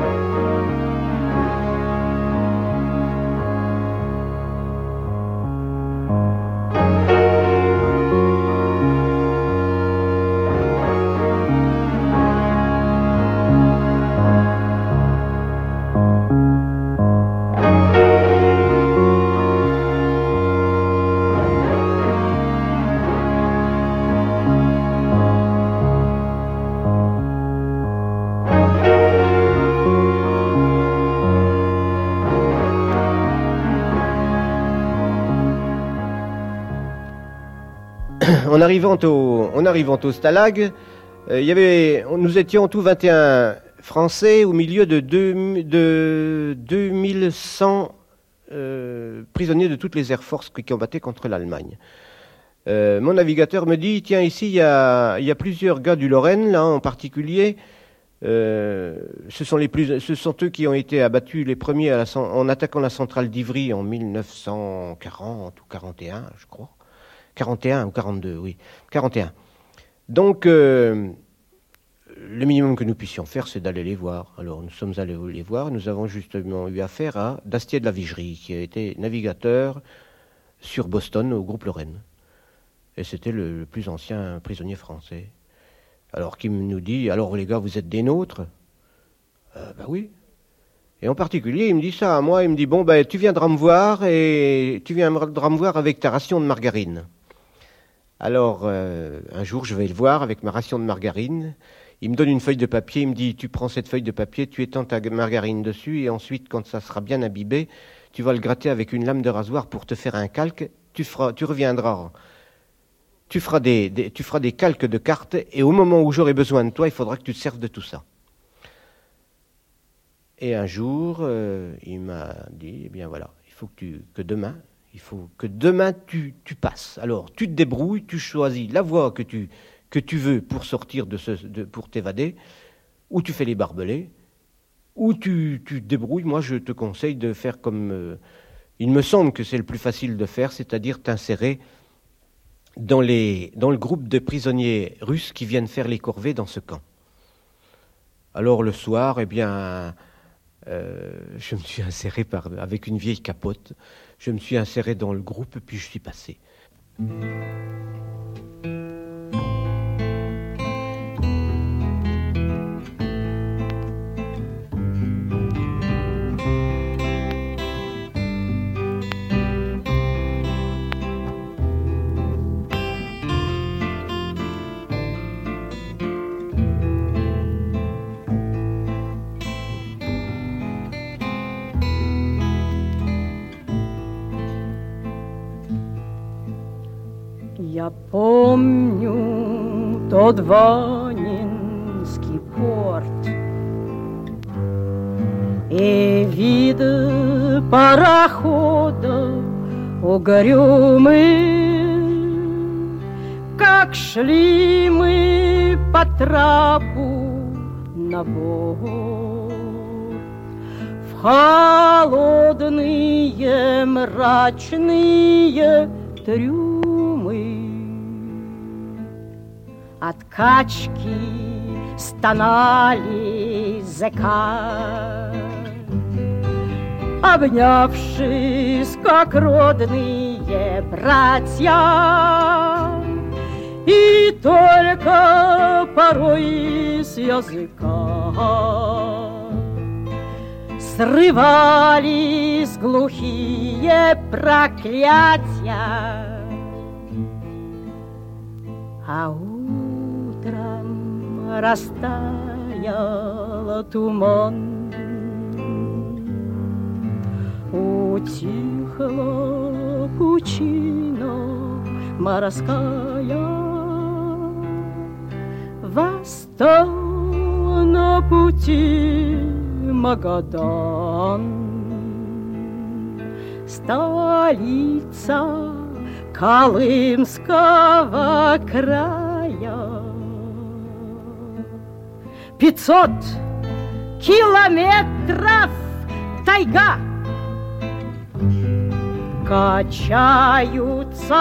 Arrivant au, en arrivant au Stalag, euh, nous étions tout 21 Français au milieu de, de 2100 euh, prisonniers de toutes les Air Force qui combattaient contre l'Allemagne. Euh, mon navigateur me dit, tiens, ici, il y a, plusieurs gars du Lorraine, là en particulier. ce, sont eux qui ont été abattus les premiers en attaquant la centrale d'Ivry en 1940 ou 41, je crois. 41 ou 42, oui. 41. Donc, euh, le minimum que nous puissions faire, c'est d'aller les voir. Alors, nous sommes allés les voir. Nous avons justement eu affaire à Dastier de la Vigerie, qui a été navigateur sur Boston au groupe Lorraine. Et c'était le, plus ancien prisonnier français. Alors, qui nous dit Alors, les gars, vous êtes des nôtres? Ben oui. Et en particulier, il me dit ça à moi. Il me dit Bon, ben, tu viendras me voir et tu viendras me voir avec ta ration de margarine. Alors, euh, un jour, je vais le voir avec ma ration de margarine. Il me donne une feuille de papier, il me dit, tu prends cette feuille de papier, tu étends ta margarine dessus, et ensuite, quand ça sera bien imbibé, tu vas le gratter avec une lame de rasoir pour te faire un calque, tu, reviendras. Tu feras des, tu feras des calques de cartes, et au moment où j'aurai besoin de toi, il faudra que tu te serves de tout ça. Et un jour, euh, il m'a dit, eh bien voilà, il faut que, tu, que demain, il faut que demain tu, passes. Alors tu te débrouilles, tu choisis la voie que tu, que tu veux pour sortir de ce, pour t'évader, ou tu fais les barbelés, ou tu, tu, te débrouilles. Moi, je te conseille de faire comme euh, il me semble que c'est le plus facile de faire, c'est-à-dire t'insérer dans, les, dans le groupe de prisonniers russes qui viennent faire les corvées dans ce camp. Alors le soir, eh bien, euh, je me suis inséré avec une vieille capote je me suis inséré dans le groupe, puis je suis passé. Помню тот Ванинский порт И виды парохода угрюмы, как шли мы по трапу на борт в холодные мрачные трюмы. Качки стонали зэка, Обнявшись, как родные братья, И только порой с языка Срывались глухие проклятия, А утром растаял туман. Утихла пучина морская, Восстал на пути Магадан, Столица Колымского края. Пятьсот километров тайга. Качаются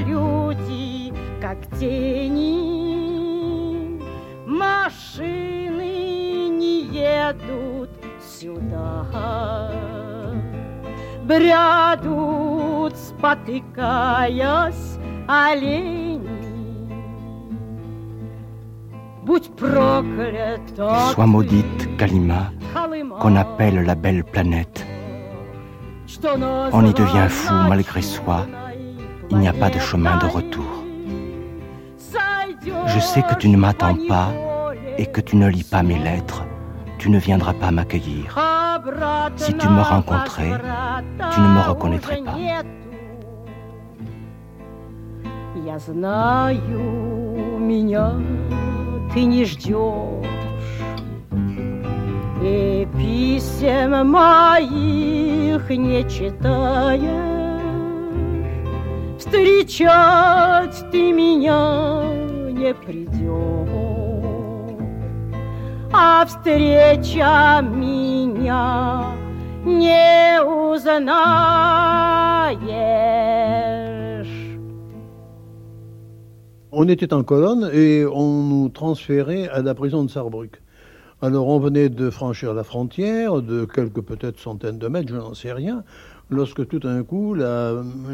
люди, как тени, Машины не едут сюда, Брядут, спотыкаясь, олени. Будь проклят Sois maudite, Kalima, qu'on appelle la belle planète. On y devient fou malgré soi. Il n'y a pas de chemin de retour. Je sais que tu ne m'attends pas et que tu ne lis pas mes lettres. Tu ne viendras pas m'accueillir. Si tu me rencontrais, tu ne me reconnaîtrais pas. Я знаю, меня Ты не ждешь, И писем моих не читаешь. Встречать ты меня не придешь, А встреча меня не узнаешь. On était en colonne et on nous transférait à la prison de Sarrebruck. Alors on venait de franchir la frontière de quelques peut-être centaines de mètres, je n'en sais rien, lorsque tout d'un coup,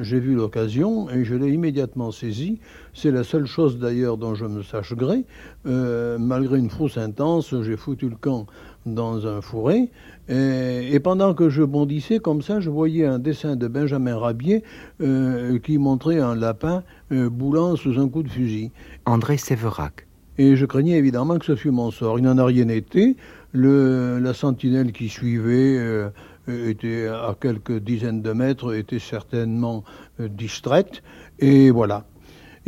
j'ai vu l'occasion et je l'ai immédiatement saisi. C'est la seule chose d'ailleurs dont je me sache gré. Euh, malgré une frousse intense, j'ai foutu le camp dans un fourré. Et, et, pendant que je bondissais comme ça, je voyais un dessin de Benjamin Rabier euh, qui montrait un lapin euh, boulant sous un coup de fusil. André Séverac. Et je craignais évidemment que ce fût mon sort. Il n'en a rien été. Le, la sentinelle qui suivait euh, était à quelques dizaines de mètres, était certainement distraite. Et voilà.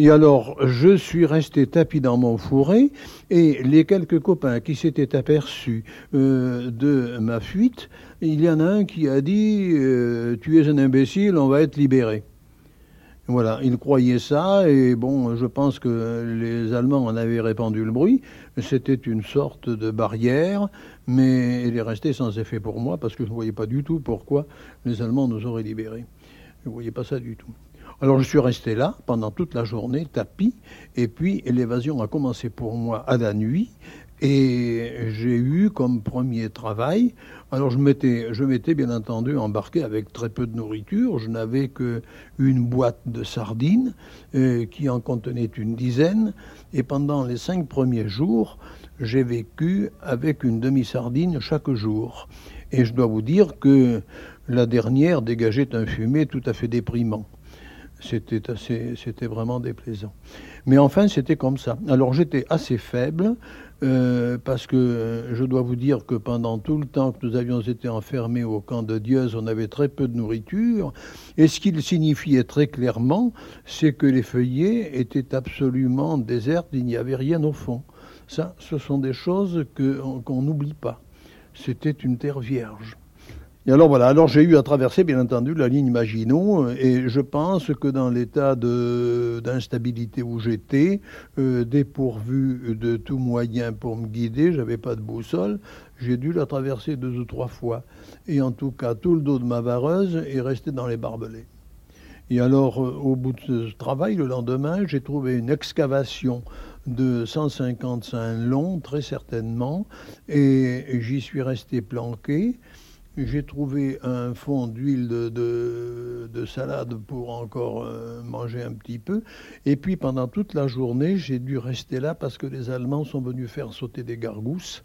Et alors, je suis resté tapi dans mon fourré, et les quelques copains qui s'étaient aperçus euh, de ma fuite, il y en a un qui a dit euh, Tu es un imbécile, on va être libéré. Voilà, il croyait ça, et bon, je pense que les Allemands en avaient répandu le bruit. C'était une sorte de barrière, mais elle est restée sans effet pour moi, parce que je ne voyais pas du tout pourquoi les Allemands nous auraient libérés. Je ne voyais pas ça du tout. Alors je suis resté là pendant toute la journée, tapis, et puis l'évasion a commencé pour moi à la nuit, et j'ai eu comme premier travail, alors je m'étais, bien entendu embarqué avec très peu de nourriture, je n'avais que une boîte de sardines euh, qui en contenait une dizaine, et pendant les cinq premiers jours, j'ai vécu avec une demi-sardine chaque jour. Et je dois vous dire que la dernière dégageait un fumet tout à fait déprimant. C'était assez, c'était vraiment déplaisant. Mais enfin, c'était comme ça. Alors j'étais assez faible, euh, parce que euh, je dois vous dire que pendant tout le temps que nous avions été enfermés au camp de Dieuze, on avait très peu de nourriture. Et ce qu'il signifiait très clairement, c'est que les feuillets étaient absolument désertes, il n'y avait rien au fond. Ça, ce sont des choses qu'on n'oublie pas. C'était une terre vierge. Et alors voilà, alors j'ai eu à traverser bien entendu la ligne Maginot euh, et je pense que dans l'état d'instabilité où j'étais, euh, dépourvu de tout moyen pour me guider, j'avais pas de boussole, j'ai dû la traverser deux ou trois fois. Et en tout cas, tout le dos de ma vareuse est resté dans les barbelés. Et alors, euh, au bout de ce travail, le lendemain, j'ai trouvé une excavation de 155 long, très certainement, et j'y suis resté planqué. J'ai trouvé un fond d'huile de, salade pour encore euh, manger un petit peu. Et puis pendant toute la journée, j'ai dû rester là parce que les Allemands sont venus faire sauter des gargousses.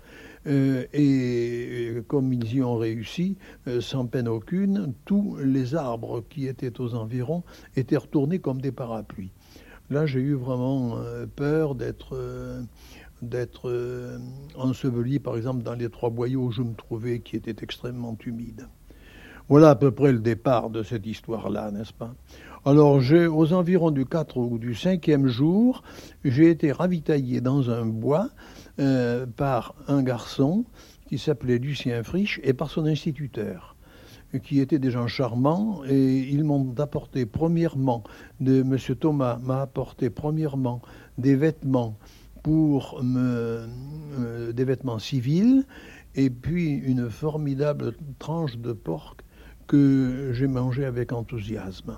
Euh, et, comme ils y ont réussi, euh, sans peine aucune, tous les arbres qui étaient aux environs étaient retournés comme des parapluies. Là, j'ai eu vraiment peur d'être d'être euh, enseveli, par exemple, dans les trois boyaux où je me trouvais, qui étaient extrêmement humides. Voilà à peu près le départ de cette histoire-là, n'est-ce pas? Alors, aux environs du 4 ou du 5e jour, j'ai été ravitaillé dans un bois euh, par un garçon qui s'appelait Lucien Frisch et par son instituteur qui étaient des gens charmants et ils m'ont apporté premièrement, de M. Thomas m'a apporté premièrement des vêtements pour me, des vêtements civils et puis une formidable tranche de porc que j'ai mangé avec enthousiasme.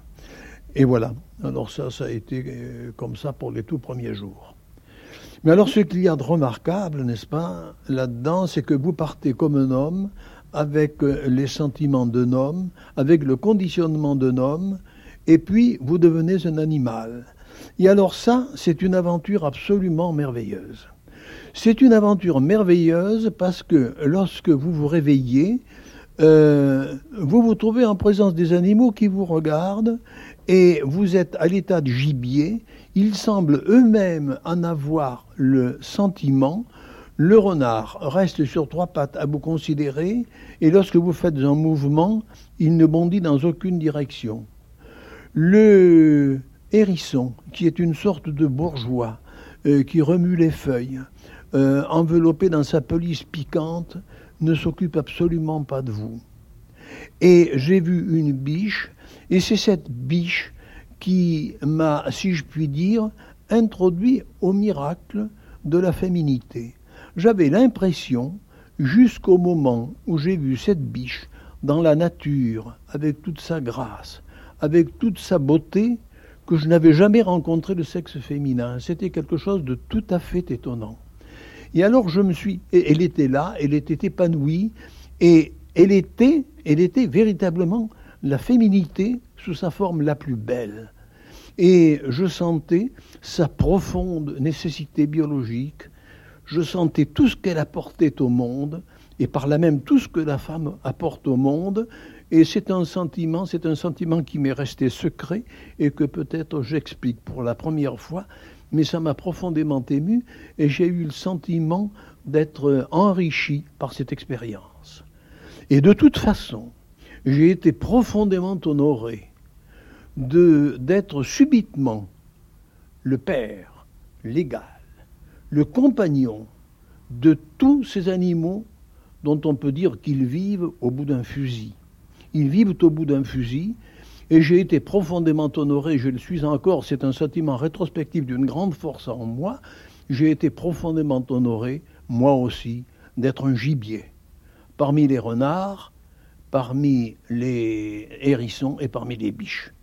Et voilà. Alors ça, ça a été euh, comme ça pour les tout premiers jours. Mais alors ce qu'il y a de remarquable, n'est-ce pas, là-dedans, c'est que vous partez comme un homme, avec euh, les sentiments d'un homme, avec le conditionnement d'un homme, et puis vous devenez un animal. Et alors ça, c'est une aventure absolument merveilleuse. C'est une aventure merveilleuse parce que lorsque vous vous réveillez, euh, vous vous trouvez en présence des animaux qui vous regardent et vous êtes à l'état de gibier. Ils semblent eux-mêmes en avoir le sentiment. Le renard reste sur trois pattes à vous considérer et lorsque vous faites un mouvement, il ne bondit dans aucune direction. Le hérisson, qui est une sorte de bourgeois euh, qui remue les feuilles, euh, enveloppé dans sa pelisse piquante, ne s'occupe absolument pas de vous. Et j'ai vu une biche, et c'est cette biche qui m'a, si je puis dire, introduit au miracle de la féminité. J'avais l'impression, jusqu'au moment où j'ai vu cette biche dans la nature, avec toute sa grâce, avec toute sa beauté, que je n'avais jamais rencontré le sexe féminin. C'était quelque chose de tout à fait étonnant. Et alors je me suis, elle était là, elle était épanouie, et elle était, elle était véritablement la féminité sous sa forme la plus belle. Et je sentais sa profonde nécessité biologique, je sentais tout ce qu'elle apportait au monde, et par là même tout ce que la femme apporte au monde, et c'est un sentiment, c'est un sentiment qui m'est resté secret et que peut-être j'explique pour la première fois, mais ça m'a profondément ému et j'ai eu le sentiment d'être enrichi par cette expérience. Et de toute façon, j'ai été profondément honoré d'être subitement le père légal, le compagnon de tous ces animaux dont on peut dire qu'ils vivent au bout d'un fusil ils vivent au bout d'un fusil. Et j'ai été profondément honoré, je le suis encore, c'est un sentiment rétrospectif d'une grande force en moi. J'ai été profondément honoré, moi aussi, d'être un gibier. Parmi les renards, parmi les hérissons et parmi les biches.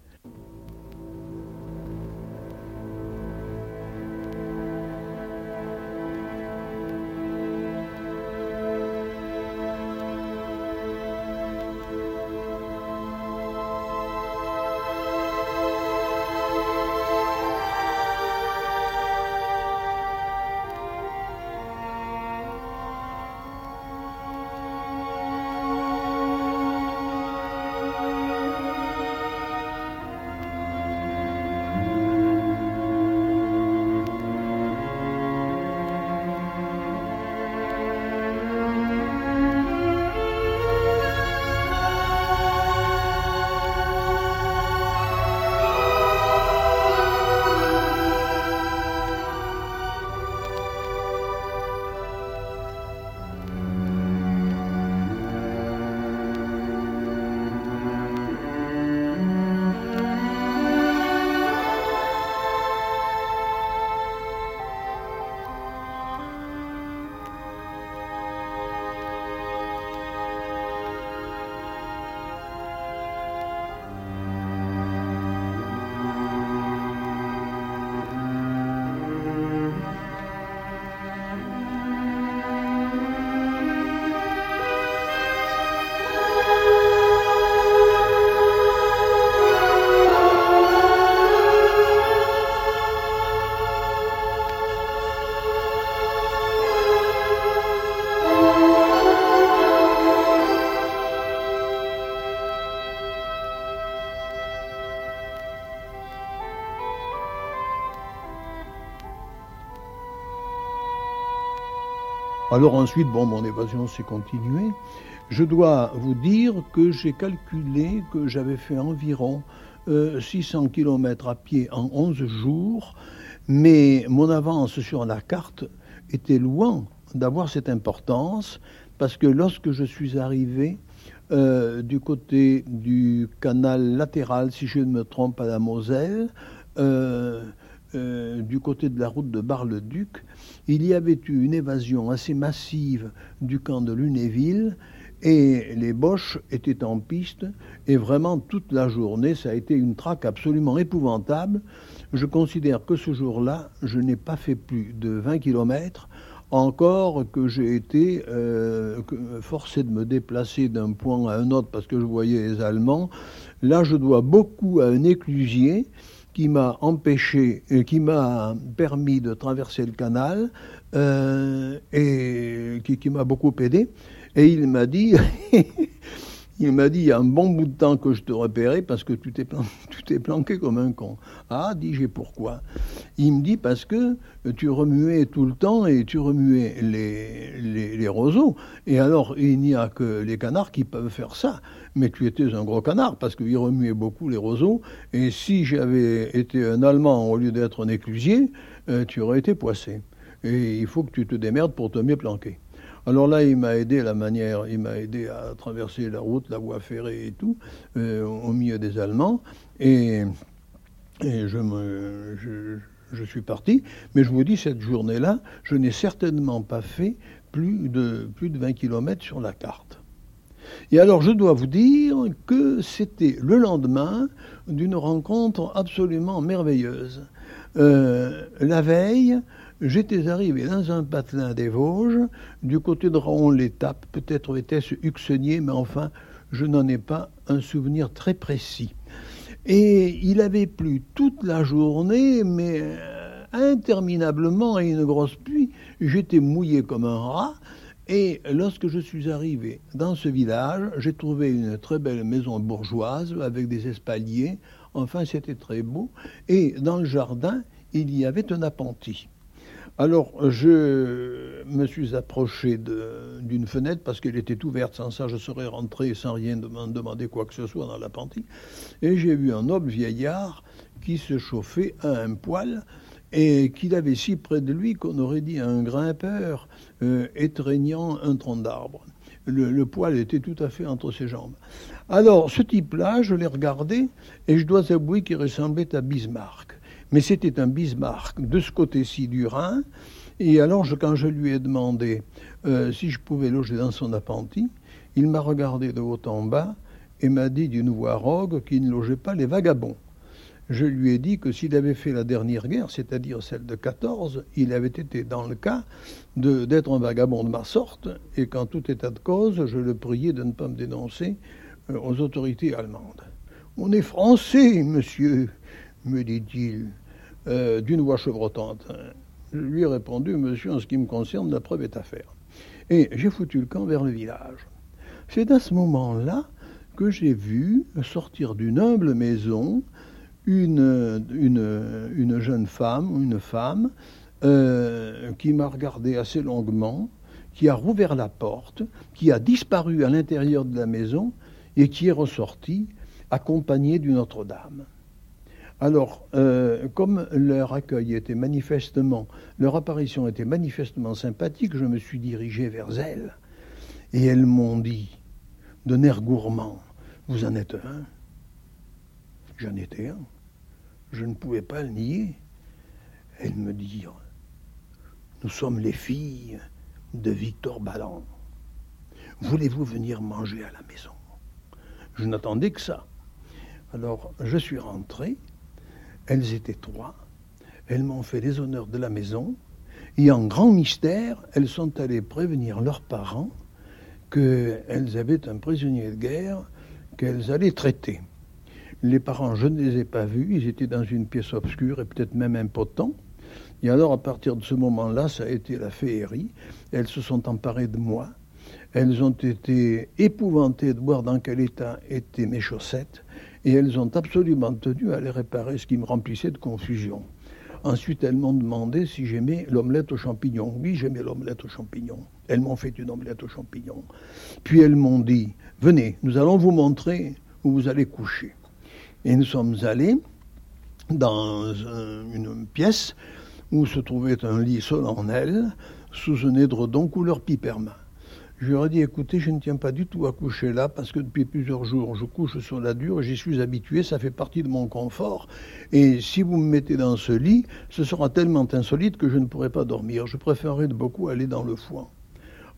Alors ensuite, bon, mon évasion s'est continuée. Je dois vous dire que j'ai calculé que j'avais fait environ 600 km à pied en 11 jours, mais mon avance sur la carte était loin d'avoir cette importance, parce que lorsque je suis arrivé euh, du côté du canal latéral, si je ne me trompe, à la Moselle, euh, euh, du côté de la route de Bar-le-Duc, il y avait eu une évasion assez massive du camp de Lunéville et les Boches étaient en piste et vraiment toute la journée, ça a été une traque absolument épouvantable. Je considère que ce jour-là, je n'ai pas fait plus de 20 kilomètres encore que j'ai été euh, forcé de me déplacer d'un point à un autre parce que je voyais les Allemands. Là, je dois beaucoup à un éclusier qui m'a empêché, euh, qui m'a permis de traverser le canal euh, et qui, m'a beaucoup aidé. Et il m'a dit, Il m'a dit, il y a un bon bout de temps que je te repérais parce que tu t'es planqué, planqué comme un con. Ah, dis-je, pourquoi? Il me dit, parce que tu remuais tout le temps et tu remuais les, les roseaux. Et alors, il n'y a que les canards qui peuvent faire ça. Mais tu étais un gros canard parce qu'il remuait beaucoup les roseaux. Et si j'avais été un Allemand au lieu d'être un éclusier, euh, tu aurais été poissé. Et il faut que tu te démerdes pour te mieux planquer. Alors là, il m'a aidé la manière, il m'a aidé à traverser la route, la voie ferrée et tout, euh, au milieu des Allemands. Et, je, suis parti. Mais je vous dis, cette journée-là, je n'ai certainement pas fait plus de, plus de 20 km sur la carte. Et alors, je dois vous dire que c'était le lendemain d'une rencontre absolument merveilleuse. Euh, la veille, J'étais arrivé dans un patelin des Vosges, du côté de Raon-l'Étape, peut-être était-ce Huxenier, mais enfin, je n'en ai pas un souvenir très précis. Et il avait plu toute la journée, mais euh, interminablement, et une grosse pluie. J'étais mouillé comme un rat. Et lorsque je suis arrivé dans ce village, j'ai trouvé une très belle maison bourgeoise avec des espaliers. Enfin, c'était très beau. Et dans le jardin, il y avait un appentis. Alors, je me suis approché d'une fenêtre parce qu'elle était ouverte. Sans ça, je serais rentré sans rien demander quoi que ce soit dans l'appentis. Et j'ai vu un noble vieillard qui se chauffait à un poêle et qu'il avait si près de lui qu'on aurait dit un grimpeur euh, étreignant un tronc d'arbre. Le, poêle était tout à fait entre ses jambes. Alors, ce type-là, je l'ai regardé et je dois avouer qu'il ressemblait à Bismarck mais c'était un Bismarck de ce côté-ci du Rhin. Et alors, quand je lui ai demandé euh, si je pouvais loger dans son appentis, il m'a regardé de haut en bas et m'a dit d'une voix rogue qu'il ne logeait pas les vagabonds. Je lui ai dit que s'il avait fait la dernière guerre, c'est-à-dire celle de 14, il avait été dans le cas d'être un vagabond de ma sorte, et qu'en tout état de cause, je le priais de ne pas me dénoncer euh, aux autorités allemandes. On est français, monsieur, me dit-il. Euh, d'une voix chevrotante. Je lui ai répondu, monsieur, en ce qui me concerne, la preuve est à faire. Et j'ai foutu le camp vers le village. C'est à ce moment-là que j'ai vu sortir d'une humble maison une, une, une, jeune femme, une femme, euh, qui m'a regardé assez longuement, qui a rouvert la porte, qui a disparu à l'intérieur de la maison et qui est ressortie accompagnée d'une autre dame. Alors, euh, comme leur accueil était manifestement, leur apparition était manifestement sympathique, je me suis dirigé vers elles. Et elles m'ont dit, d'un air gourmand, Vous en êtes un J'en étais un. Je ne pouvais pas le nier. Elles me dirent Nous sommes les filles de Victor Ballan. Voulez-vous venir manger à la maison? Je n'attendais que ça. Alors, je suis rentré elles étaient trois. Elles m'ont fait les honneurs de la maison. Et en grand mystère, elles sont allées prévenir leurs parents qu'elles avaient un prisonnier de guerre qu'elles allaient traiter. Les parents, je ne les ai pas vus, ils étaient dans une pièce obscure et peut-être même impotents. Et alors, à partir de ce moment-là, ça a été la féerie. Elles se sont emparées de moi. Elles ont été épouvantées de voir dans quel état étaient mes chaussettes et elles ont absolument tenu à les réparer, ce qui me remplissait de confusion. Ensuite, elles m'ont demandé si j'aimais l'omelette aux champignons. Oui, j'aimais l'omelette aux champignons. Elles m'ont fait une omelette aux champignons. Puis elles m'ont dit, venez, nous allons vous montrer où vous allez coucher. Et nous sommes allés dans une pièce où se trouvait un lit solennel sous un édredon couleur pipermin. Je leur ai dit, écoutez, je ne tiens pas du tout à coucher là parce que depuis plusieurs jours, je couche sur la dure, j'y suis habitué, ça fait partie de mon confort. Et si vous me mettez dans ce lit, ce sera tellement insolite que je ne pourrai pas dormir. Je préférerais beaucoup aller dans le foin.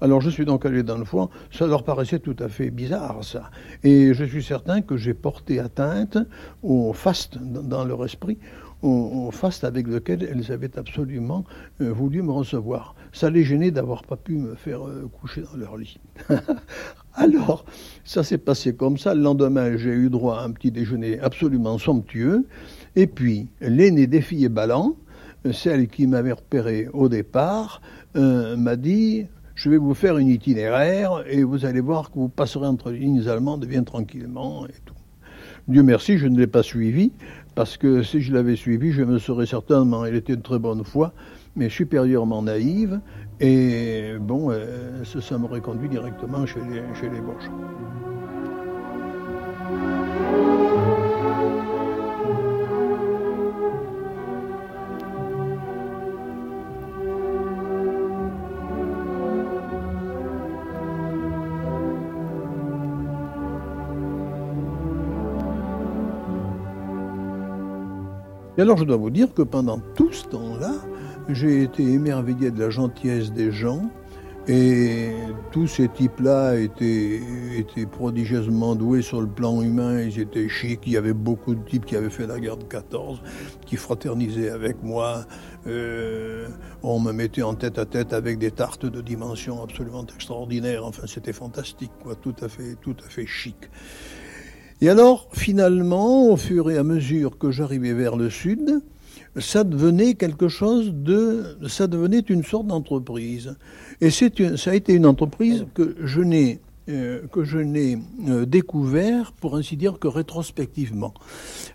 Alors je suis donc allé dans le foin, ça leur paraissait tout à fait bizarre ça. Et je suis certain que j'ai porté atteinte au faste dans leur esprit, au, faste avec lequel elles avaient absolument euh, voulu me recevoir. Ça les gênait d'avoir pas pu me faire euh, coucher dans leur lit. Alors, ça s'est passé comme ça. Le lendemain, j'ai eu droit à un petit déjeuner absolument somptueux. Et puis, l'aînée des filles ballants, celle qui m'avait repéré au départ, euh, m'a dit je vais vous faire une itinéraire et vous allez voir que vous passerez entre les lignes allemandes bien tranquillement et tout. Dieu merci, je ne l'ai pas suivi, parce que si je l'avais suivi, je me serais certainement, elle était de très bonne foi, mais supérieurement naïve, et bon, euh, ça, m'aurait conduit directement chez les, chez les. Et alors je dois vous dire que pendant tout ce temps-là, j'ai été émerveillé de la gentillesse des gens. Et tous ces types-là étaient, prodigieusement doués sur le plan humain, ils étaient chics, il y avait beaucoup de types qui avaient fait la guerre de 14, qui fraternisaient avec moi. Euh, on me mettait en tête à tête avec des tartes de dimension absolument extraordinaires, enfin c'était fantastique, quoi, tout à fait, tout à fait chic. Et alors, finalement, au fur et à mesure que j'arrivais vers le sud, ça devenait quelque chose de, ça devenait une sorte d'entreprise. Et c'est ça a été une entreprise que je n'ai euh, que je n'ai euh, découvert, pour ainsi dire, que rétrospectivement.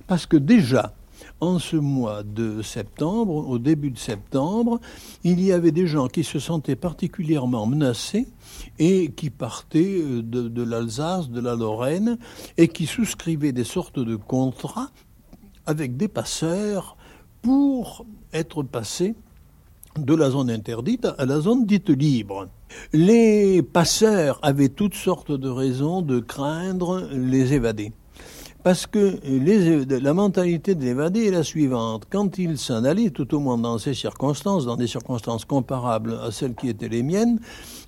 Parce que déjà, en ce mois de septembre, au début de septembre, il y avait des gens qui se sentaient particulièrement menacés et qui partaient euh, de, de l'Alsace, de la Lorraine, et qui souscrivaient des sortes de contrats avec des passeurs pour être passés de la zone interdite à la zone dite libre. Les passeurs avaient toutes sortes de raisons de craindre les évadés. Parce que la mentalité de l'évadé est la suivante. Quand il s'en allait, tout au moins dans ces circonstances, dans des circonstances comparables à celles qui étaient les miennes,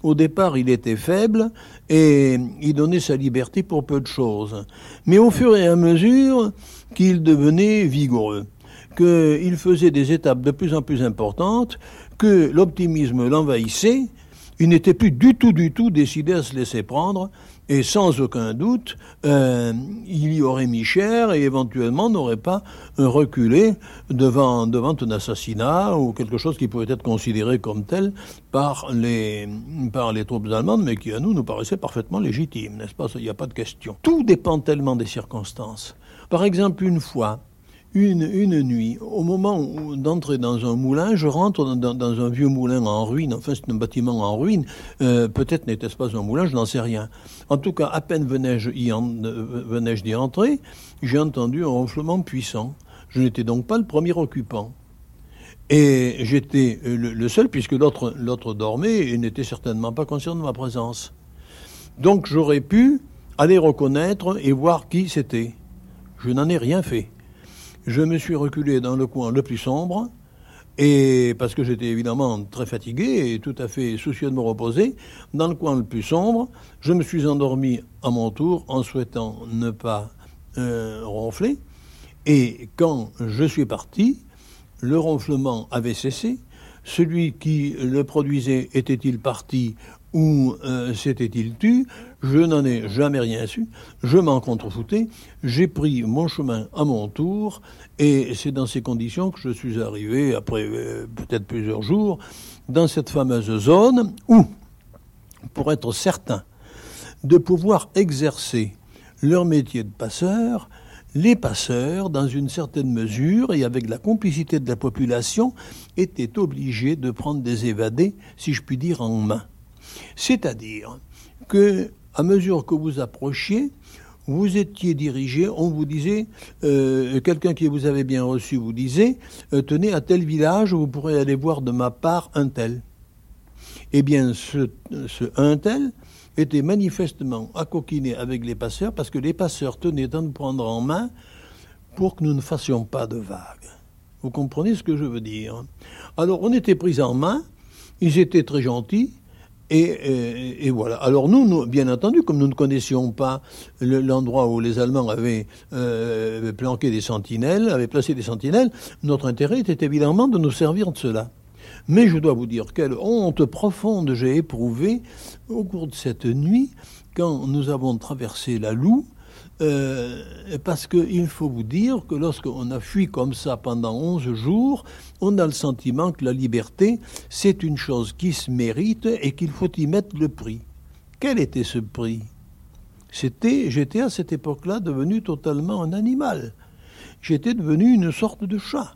au départ, il était faible et il donnait sa liberté pour peu de choses. Mais au fur et à mesure qu'il devenait vigoureux, qu'il faisait des étapes de plus en plus importantes, que l'optimisme l'envahissait, il n'était plus du tout, du tout décidé à se laisser prendre, et sans aucun doute, euh, il y aurait mis cher et éventuellement n'aurait pas reculé devant, devant un assassinat ou quelque chose qui pouvait être considéré comme tel par les, par les troupes allemandes, mais qui à nous nous paraissait parfaitement légitime, n'est-ce pas? Il n'y a pas de question. Tout dépend tellement des circonstances. Par exemple, une fois, une, une nuit, au moment d'entrer dans un moulin, je rentre dans, un vieux moulin en ruine, enfin c'est un bâtiment en ruine, euh, peut-être n'était-ce pas un moulin, je n'en sais rien. En tout cas, à peine venais-je venais d'y entrer, j'ai entendu un ronflement puissant. Je n'étais donc pas le premier occupant. Et j'étais le, le, seul, puisque l'autre dormait et n'était certainement pas conscient de ma présence. Donc j'aurais pu aller reconnaître et voir qui c'était. Je n'en ai rien fait je me suis reculé dans le coin le plus sombre, et parce que j'étais évidemment très fatigué et tout à fait soucieux de me reposer, dans le coin le plus sombre, je me suis endormi à mon tour en souhaitant ne pas euh, ronfler. Et quand je suis parti, le ronflement avait cessé. Celui qui le produisait était-il parti ou euh, s'était-il tu? Je n'en ai jamais rien su. Je m'en contrefoutais. J'ai pris mon chemin à mon tour. Et c'est dans ces conditions que je suis arrivé, après euh, peut-être plusieurs jours, dans cette fameuse zone où, pour être certain de pouvoir exercer leur métier de passeur, les passeurs, dans une certaine mesure et avec la complicité de la population, étaient obligés de prendre des évadés, si je puis dire, en main. C'est-à-dire que, à mesure que vous approchiez, vous étiez dirigé, on vous disait, euh, quelqu'un qui vous avait bien reçu vous disait, euh, tenez à tel village, vous pourrez aller voir de ma part un tel. Eh bien, ce, un tel était manifestement coquiner avec les passeurs parce que les passeurs tenaient à nous prendre en main pour que nous ne fassions pas de vagues. Vous comprenez ce que je veux dire? Alors, on était pris en main, ils étaient très gentils, et, voilà. Alors nous, bien entendu, comme nous ne connaissions pas l'endroit où les Allemands avaient euh, planqué des sentinelles, avaient placé des sentinelles, notre intérêt était évidemment de nous servir de cela. Mais je dois vous dire quelle honte profonde j'ai éprouvée au cours de cette nuit quand nous avons traversé la Loue. Euh, parce qu'il faut vous dire que lorsqu'on a fui comme ça pendant 11 jours, on a le sentiment que la liberté, c'est une chose qui se mérite et qu'il faut y mettre le prix. Quel était ce prix? C'était, j'étais à cette époque-là devenu totalement un animal. J'étais devenu une sorte de chat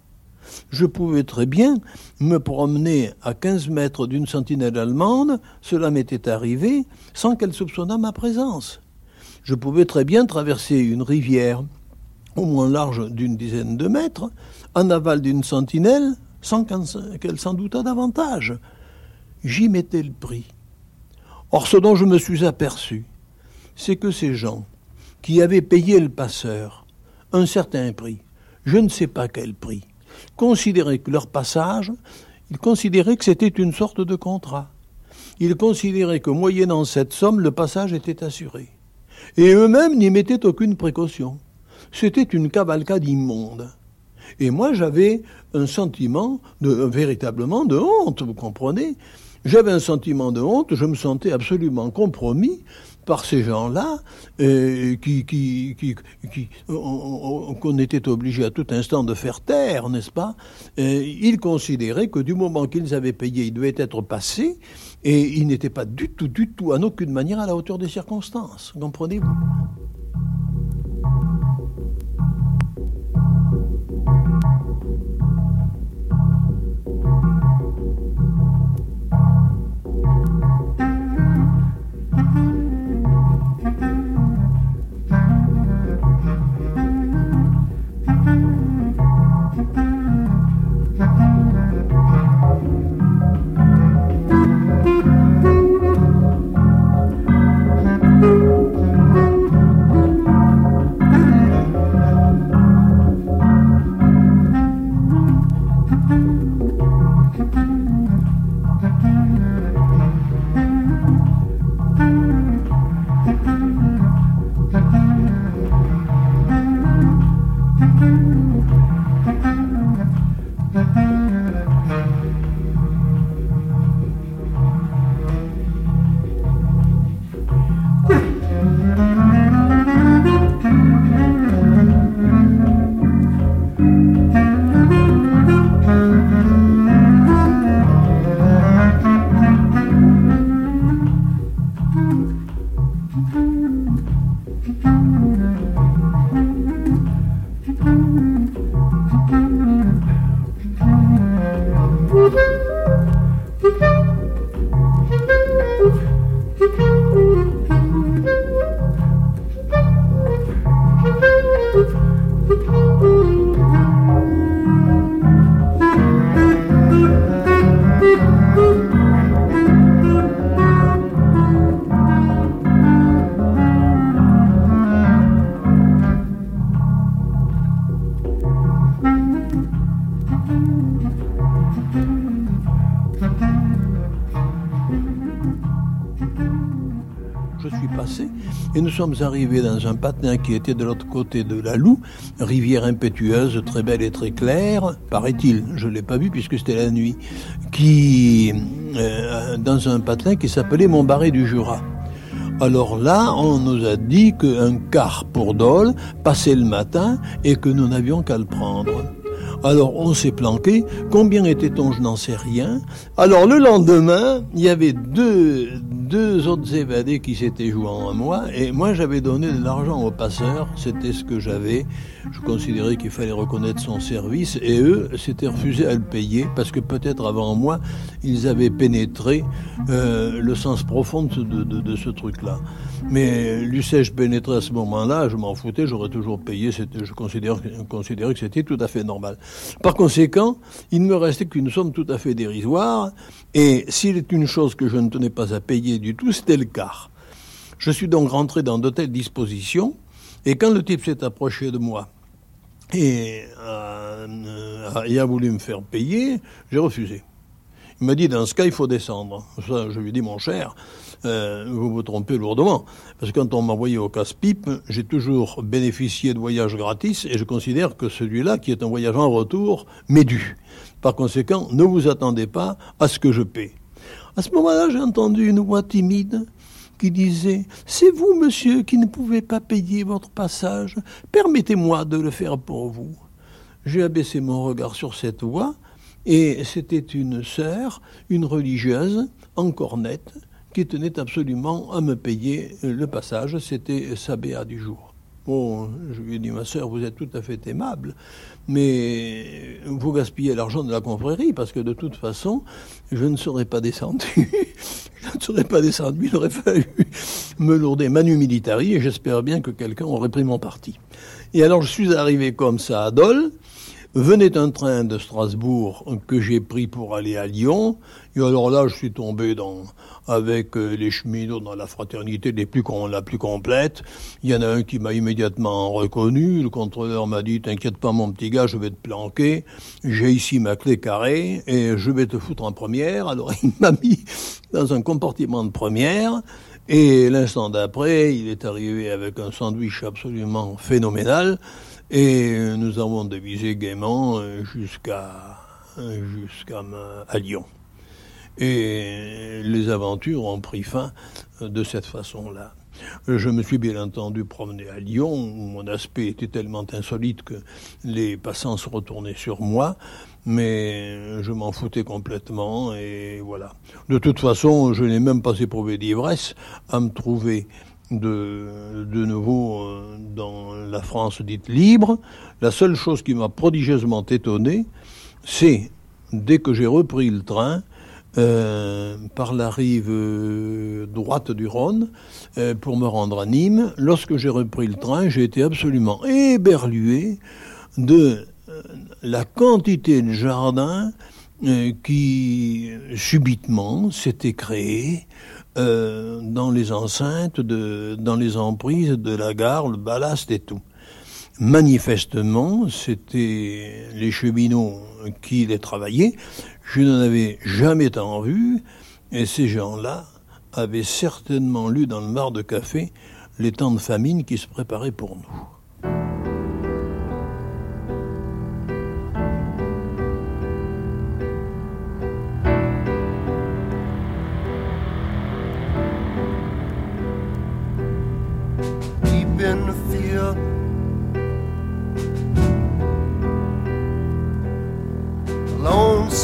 je pouvais très bien me promener à 15 mètres d'une sentinelle allemande, cela m'était arrivé, sans qu'elle soupçonnât ma présence. Je pouvais très bien traverser une rivière, au moins large d'une dizaine de mètres, en aval d'une sentinelle, sans qu'elle s'en doutât davantage. J'y mettais le prix. Or, ce dont je me suis aperçu, c'est que ces gens qui avaient payé le passeur un certain prix, je ne sais pas quel prix, considéraient que leur passage, ils considéraient que c'était une sorte de contrat. Ils considéraient que moyennant cette somme, le passage était assuré. Et eux-mêmes n'y mettaient aucune précaution. C'était une cavalcade immonde. Et moi, j'avais un sentiment de, véritablement de honte, vous comprenez J'avais un sentiment de honte, je me sentais absolument compromis par ces gens-là, qui, qui, qui, qu'on était obligé à tout instant de faire taire, n'est-ce pas? Ils considéraient que du moment qu'ils avaient payé, ils devaient être passés, et ils n'étaient pas du tout, du tout, en aucune manière à la hauteur des circonstances. Comprenez-vous? Arrivés dans un patin qui était de l'autre côté de la Loue, rivière impétueuse, très belle et très claire, paraît-il, je ne l'ai pas vu puisque c'était la nuit, qui, euh, dans un patin qui s'appelait Montbarré du Jura. Alors là, on nous a dit qu'un quart pour Dole passait le matin et que nous n'avions qu'à le prendre. Alors on s'est planqué. Combien était-on Je n'en sais rien. Alors le lendemain, il y avait deux, deux autres évadés qui s'étaient joints à moi. Et moi, j'avais donné de l'argent aux passeurs. C'était ce que j'avais. Je considérais qu'il fallait reconnaître son service. Et eux s'étaient refusés à le payer parce que peut-être avant moi, ils avaient pénétré euh, le sens profond de, de, de ce truc-là. Mais l'eussé-je pénétré à ce moment-là, je m'en foutais, j'aurais toujours payé. Je considérais que c'était tout à fait normal. Par conséquent, il ne me restait qu'une somme tout à fait dérisoire. Et s'il est une chose que je ne tenais pas à payer du tout, c'était le quart. Je suis donc rentré dans de telles dispositions. Et quand le type s'est approché de moi et euh, a voulu me faire payer, j'ai refusé. Il m'a dit, dans ce cas, il faut descendre. Je lui ai dit, mon cher, euh, vous vous trompez lourdement. Parce que quand on m'a envoyé au casse-pipe, j'ai toujours bénéficié de voyages gratis et je considère que celui-là, qui est un voyage en retour, m'est dû. Par conséquent, ne vous attendez pas à ce que je paie. À ce moment-là, j'ai entendu une voix timide qui disait C'est vous, monsieur, qui ne pouvez pas payer votre passage. Permettez-moi de le faire pour vous. J'ai abaissé mon regard sur cette voix, et c'était une sœur, une religieuse, encore nette, tenait absolument à me payer le passage. C'était sa béa du jour. Bon, je lui ai dit, ma sœur, vous êtes tout à fait aimable, mais vous gaspillez l'argent de la confrérie, parce que de toute façon, je ne serais pas descendu. je ne serais pas descendu, il aurait fallu me lourder manu militari, et j'espère bien que quelqu'un aurait pris mon parti. Et alors, je suis arrivé comme ça à Dole, venait un train de Strasbourg que j'ai pris pour aller à Lyon. Et alors là, je suis tombé dans, avec euh, les cheminots dans la fraternité les plus, la plus complète. Il y en a un qui m'a immédiatement reconnu. Le contrôleur m'a dit, t'inquiète pas mon petit gars, je vais te planquer. J'ai ici ma clé carrée et je vais te foutre en première. Alors il m'a mis dans un compartiment de première. Et l'instant d'après, il est arrivé avec un sandwich absolument phénoménal. Et nous avons dévisé gaiement euh, jusqu'à jusqu'à à Lyon. Et les aventures ont pris fin euh, de cette façon-là. Je me suis bien entendu promené à Lyon, où mon aspect était tellement insolite que les passants se retournaient sur moi, mais je m'en foutais complètement, et voilà. De toute façon, je n'ai même pas éprouvé d'ivresse à me trouver de, nouveau euh, dans la France dite libre. La seule chose qui m'a prodigieusement étonné, c'est dès que j'ai repris le train, euh, par la rive euh, droite du Rhône pour me rendre à Nîmes. Lorsque j'ai repris le train, j'ai été absolument éberlué de la quantité de jardins qui subitement s'étaient créés euh, dans les enceintes, de, dans les emprises de la gare, le ballast et tout. Manifestement, c'était les cheminots qui les travaillaient. Je n'en avais jamais tant vu, et ces gens-là avaient certainement lu dans le mar de café les temps de famine qui se préparaient pour nous.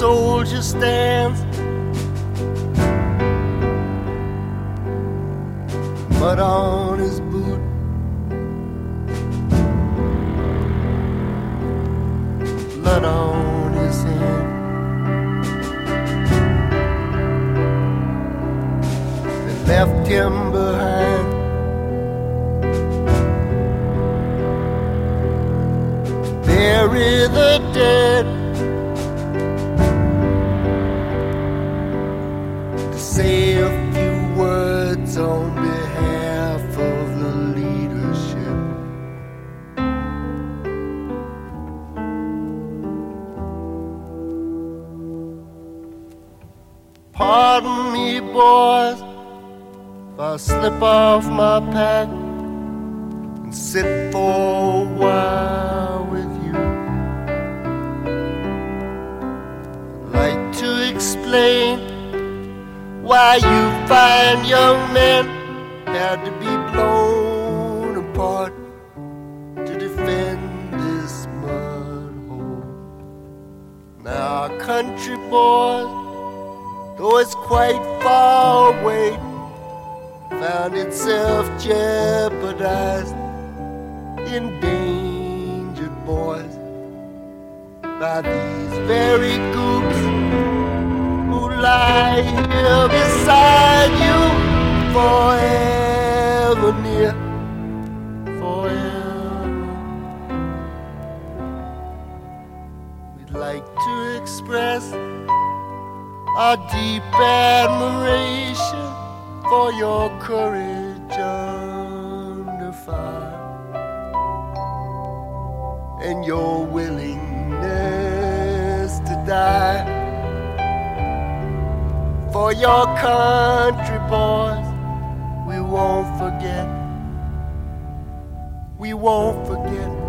Soldier stands. Mud on his boot. Blood on his hand. They left him behind. bury the dead. If I slip off my pack and sit for a while with you. I'd like to explain why you fine young men had to be blown apart to defend this mud hole. Now, country boy, though it's quite far away, found itself jeopardized, endangered boys by these very goops who lie here beside you forever near, forever. We'd like to express our deep admiration for your courage under fire and your willingness to die for your country boys. We won't forget. We won't forget.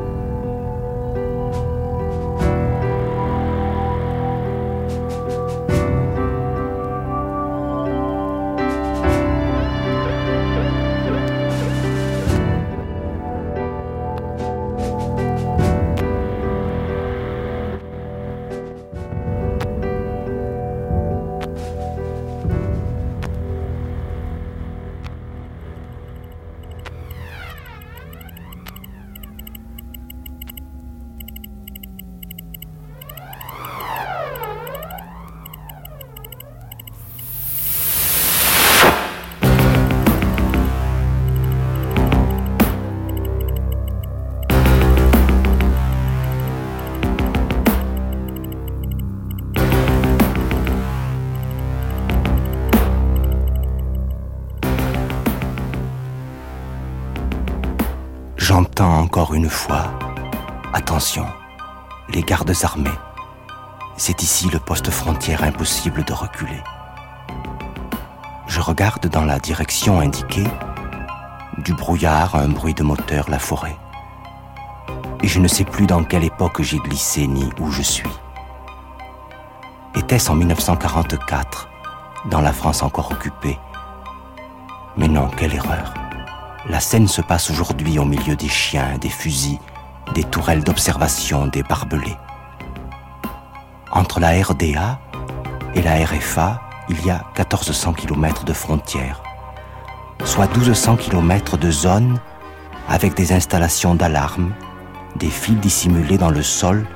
Une fois, attention, les gardes armés. C'est ici le poste frontière impossible de reculer. Je regarde dans la direction indiquée, du brouillard, un bruit de moteur, la forêt. Et je ne sais plus dans quelle époque j'ai glissé ni où je suis. Était-ce en 1944, dans la France encore occupée? Mais non, quelle erreur. La scène se passe aujourd'hui au milieu des chiens, des fusils, des tourelles d'observation, des barbelés. Entre la RDA et la RFA, il y a 1400 km de frontières, soit 1200 km de zones avec des installations d'alarme, des fils dissimulés dans le sol